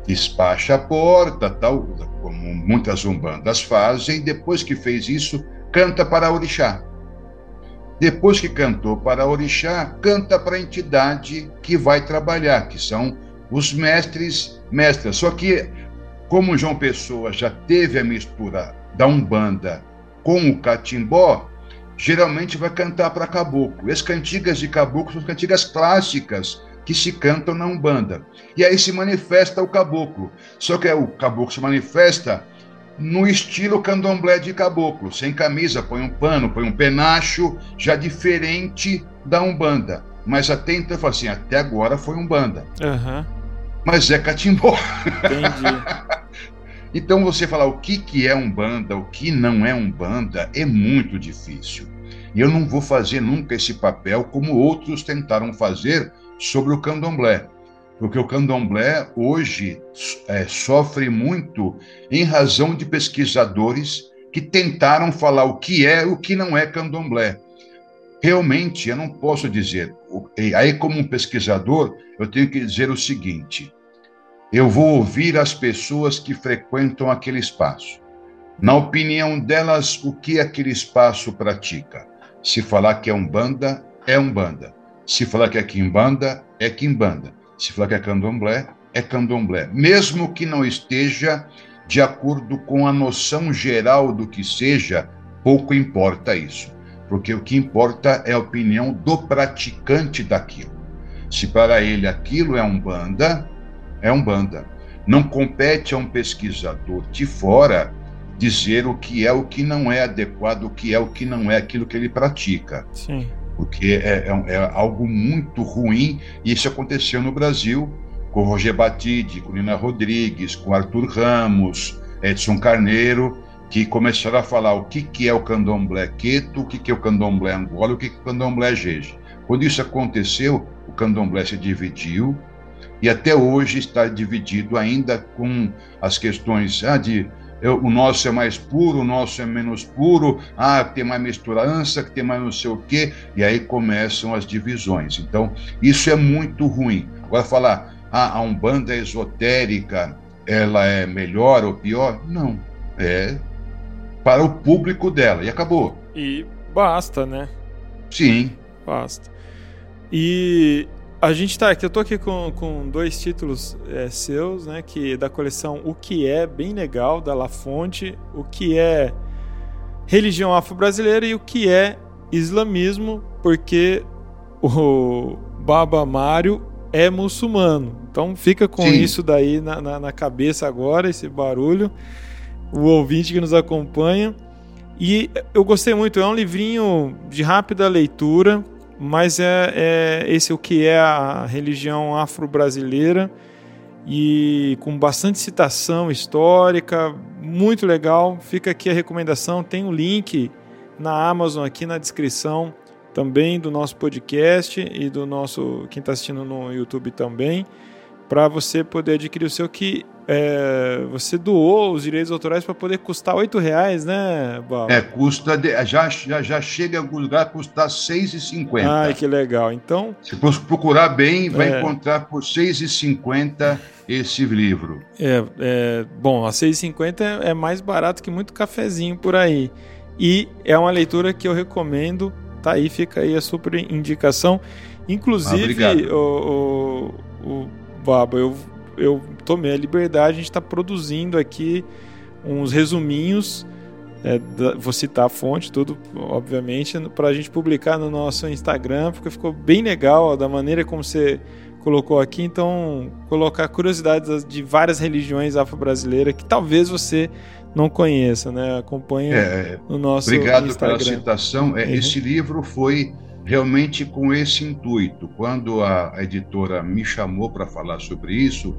despacha a porta, tal, como muitas umbandas fazem, depois que fez isso, canta para orixá. Depois que cantou para orixá, canta para a entidade que vai trabalhar, que são os mestres, mestras. Só que, como João Pessoa já teve a mistura da Umbanda com o catimbó, geralmente vai cantar para caboclo. As cantigas de caboclo são cantigas clássicas que se cantam na Umbanda. E aí se manifesta o caboclo. Só que o caboclo se manifesta no estilo candomblé de caboclo, sem camisa, põe um pano, põe um penacho, já diferente da Umbanda. Mas até então, eu assim, até agora foi Umbanda. Uhum. Mas é catimbó. Entendi. então você falar o que, que é Umbanda, o que não é Umbanda, é muito difícil. E eu não vou fazer nunca esse papel como outros tentaram fazer sobre o candomblé porque o candomblé hoje é, sofre muito em razão de pesquisadores que tentaram falar o que é e o que não é candomblé. Realmente, eu não posso dizer. Aí, como um pesquisador, eu tenho que dizer o seguinte: eu vou ouvir as pessoas que frequentam aquele espaço. Na opinião delas, o que aquele espaço pratica? Se falar que é umbanda, é umbanda. Se falar que é quimbanda, é quimbanda. Se falar que é candomblé, é candomblé. Mesmo que não esteja de acordo com a noção geral do que seja, pouco importa isso. Porque o que importa é a opinião do praticante daquilo. Se para ele aquilo é um banda, é um banda. Não compete a um pesquisador de fora dizer o que é o que não é adequado, o que é o que não é aquilo que ele pratica. Sim porque é, é, é, algo muito ruim, e isso aconteceu no Brasil com Roger Batide, com Nina Rodrigues, com Arthur Ramos, Edson Carneiro, que começaram a falar o que, que é o candomblé queto, o que, que é o candomblé angola, o que, que é o candomblé jeje. Quando isso aconteceu, o candomblé se dividiu, e até hoje está dividido ainda com as questões ah, de eu, o nosso é mais puro, o nosso é menos puro, ah, tem mais misturança, que tem mais não sei o quê, e aí começam as divisões. Então, isso é muito ruim. Agora, falar, ah, a Umbanda esotérica, ela é melhor ou pior? Não. É para o público dela, e acabou. E basta, né? Sim. Basta. E a gente tá aqui, eu tô aqui com, com dois títulos é, seus, né? Que da coleção O que é, bem legal, da La Fonte, o que é religião afro-brasileira e o que é islamismo, porque o Baba Mário é muçulmano. Então fica com Sim. isso daí na, na, na, cabeça agora, esse barulho. O ouvinte que nos acompanha. E eu gostei muito, é um livrinho de rápida leitura mas é, é esse o que é a religião afro-brasileira e com bastante citação histórica, muito legal. Fica aqui a recomendação, tem o um link na Amazon aqui na descrição também do nosso podcast e do nosso quem está assistindo no YouTube também, para você poder adquirir o seu que é, você doou os direitos autorais para poder custar oito reais, né, Bob? É, custa já, já, já chega a lugar a custar seis e cinquenta. Ai, que legal. Então, se procurar bem, vai é, encontrar por seis e cinquenta esse livro. É, é bom, a seis e cinquenta é, é mais barato que muito cafezinho por aí. E é uma leitura que eu recomendo. Tá aí, fica aí a super indicação. Inclusive, ah, o, o, o Baba, eu eu tomei a liberdade, a gente está produzindo aqui uns resuminhos. É, vou citar a fonte, tudo, obviamente, para a gente publicar no nosso Instagram, porque ficou bem legal da maneira como você colocou aqui. Então, colocar curiosidades de várias religiões afro-brasileiras que talvez você não conheça, né? Acompanhe é, no nosso obrigado Instagram. Obrigado pela citação. É, uhum. Esse livro foi realmente com esse intuito. Quando a editora me chamou para falar sobre isso,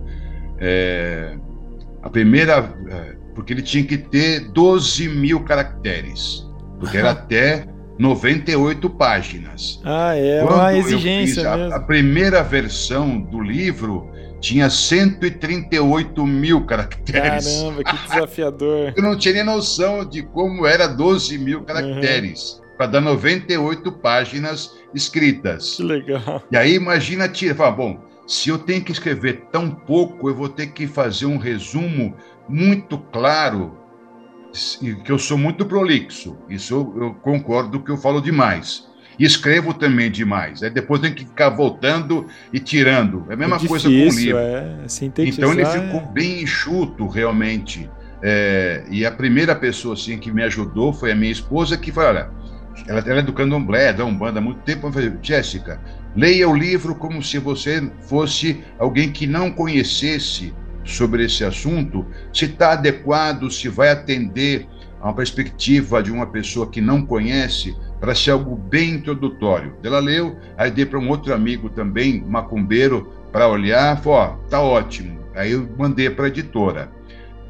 é, a primeira. É, porque ele tinha que ter 12 mil caracteres, porque era até 98 páginas. Ah, é Quando uma exigência. A, a, primeira versão do livro tinha 138 mil caracteres. Caramba, que desafiador. Eu não tinha nem noção de como era 12 mil caracteres. Uhum para dar 98 páginas escritas. Que legal. E aí imagina tira, fala, bom, se eu tenho que escrever tão pouco, eu vou ter que fazer um resumo muito claro, que eu sou muito prolixo. Isso eu, eu concordo que eu falo demais. E escrevo também demais. Aí depois tem que ficar voltando e tirando. É a mesma é coisa com o livro. É, então ele ficou é... bem enxuto, realmente. É, e a primeira pessoa assim, que me ajudou foi a minha esposa, que falou: olha, ela, ela é do candomblé, da Umbanda há muito tempo. Eu falei, Jéssica, leia o livro como se você fosse alguém que não conhecesse sobre esse assunto, se está adequado, se vai atender a uma perspectiva de uma pessoa que não conhece, para ser algo bem introdutório. Ela leu, aí dei para um outro amigo também, macumbeiro, para olhar, falou, ó, tá ótimo. Aí eu mandei para a editora.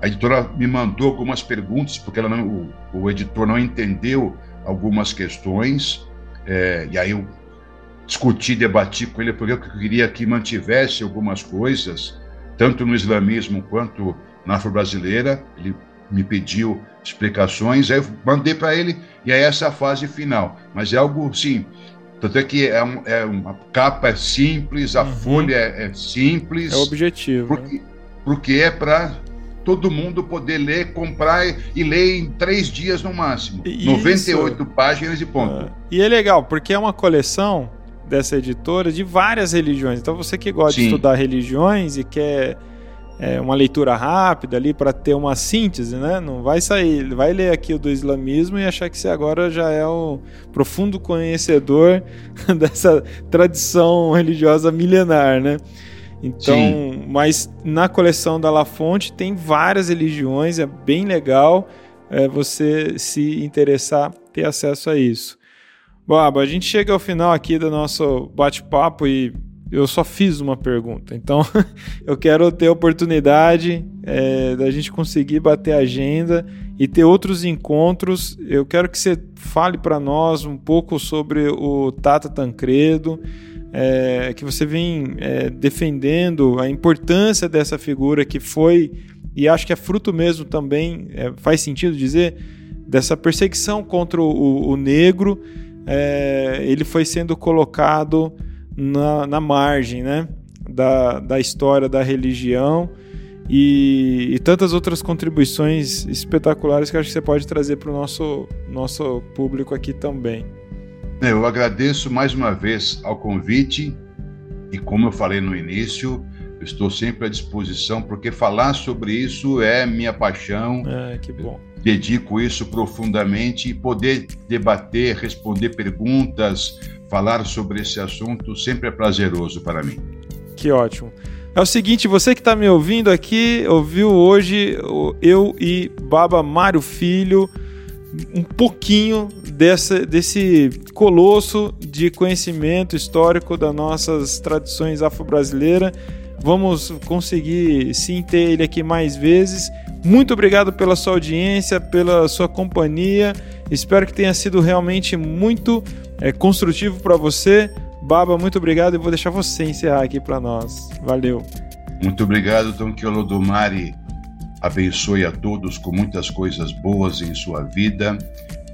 A editora me mandou algumas perguntas, porque ela não, o, o editor não entendeu algumas questões, é, e aí eu discuti, debati com ele, porque eu queria que mantivesse algumas coisas, tanto no islamismo quanto na afro-brasileira. Ele me pediu explicações, aí eu mandei para ele, e aí essa é a fase final. Mas é algo, sim, tanto é que é, um, é uma capa é simples, a uhum. folha é, é, simples. É o objetivo. Porque, né? porque é para todo mundo poder ler, comprar e ler em três dias no máximo. Isso. 98 páginas e ponto. É. E é legal, porque é uma coleção dessa editora de várias religiões. Então você que gosta Sim. de estudar religiões e quer é, uma leitura rápida ali para ter uma síntese, né? Não vai sair, vai ler aqui o do islamismo e achar que você agora já é o profundo conhecedor dessa tradição religiosa milenar, né? Então, Sim. mas na coleção da La Fonte tem várias religiões, é bem legal é, você se interessar, ter acesso a isso. Baba, a gente chega ao final aqui do nosso bate-papo e eu só fiz uma pergunta. Então, eu quero ter a oportunidade é, da gente conseguir bater a agenda e ter outros encontros. Eu quero que você fale para nós um pouco sobre o Tata Tancredo, é, que você vem é, defendendo a importância dessa figura que foi, e acho que é fruto mesmo também, é, faz sentido dizer, dessa perseguição contra o, o negro. É, ele foi sendo colocado na, na margem né, da, da história da religião e, e, tantas outras contribuições espetaculares que acho que você pode trazer para o nosso, nosso público aqui também. É, eu agradeço mais uma vez ao convite e, como eu falei no início, estou sempre à disposição porque falar sobre isso é minha paixão. É, que bom. dedico isso profundamente e poder debater, responder perguntas, falar sobre esse assunto sempre é prazeroso para mim. Que ótimo. É o seguinte, você que está me ouvindo aqui, ouviu hoje eu e Baba Mário Filho um pouquinho dessa, desse colosso de conhecimento histórico das nossas tradições afro-brasileiras. Vamos conseguir sim ter ele aqui mais vezes. Muito obrigado pela sua audiência, pela sua companhia. Espero que tenha sido realmente muito é, construtivo para você. Baba, muito obrigado e vou deixar você encerrar aqui para nós. Valeu. Muito obrigado, Tom Kiolodomari. Abençoe a todos com muitas coisas boas em sua vida.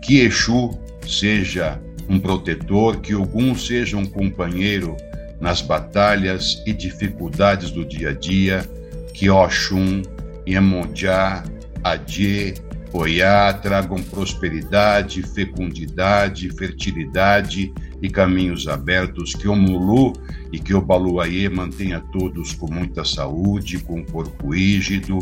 Que Exu seja um protetor, que Ogum seja um companheiro nas batalhas e dificuldades do dia a dia. Que Oxum, Iemonjá, Adie, Oiá tragam prosperidade, fecundidade, fertilidade e caminhos abertos, que o Mulu e que o Baluaê mantenha todos com muita saúde, com corpo rígido,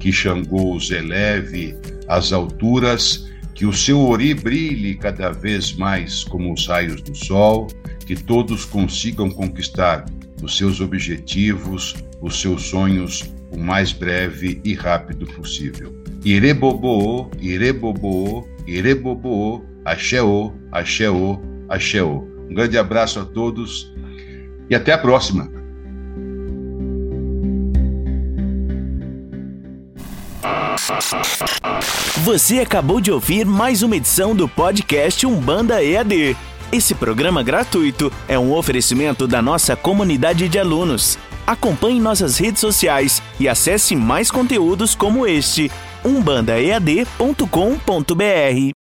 que Xangô os eleve às alturas, que o seu ori brilhe cada vez mais como os raios do sol, que todos consigam conquistar os seus objetivos, os seus sonhos o mais breve e rápido possível. Irebobo, Irebobo, Irebobo, Axéô, Axéô, Axéô. Um grande abraço a todos e até a próxima. Você acabou de ouvir mais uma edição do podcast Umbanda EAD. Esse programa gratuito é um oferecimento da nossa comunidade de alunos. Acompanhe nossas redes sociais e acesse mais conteúdos como este umbandaead.com.br.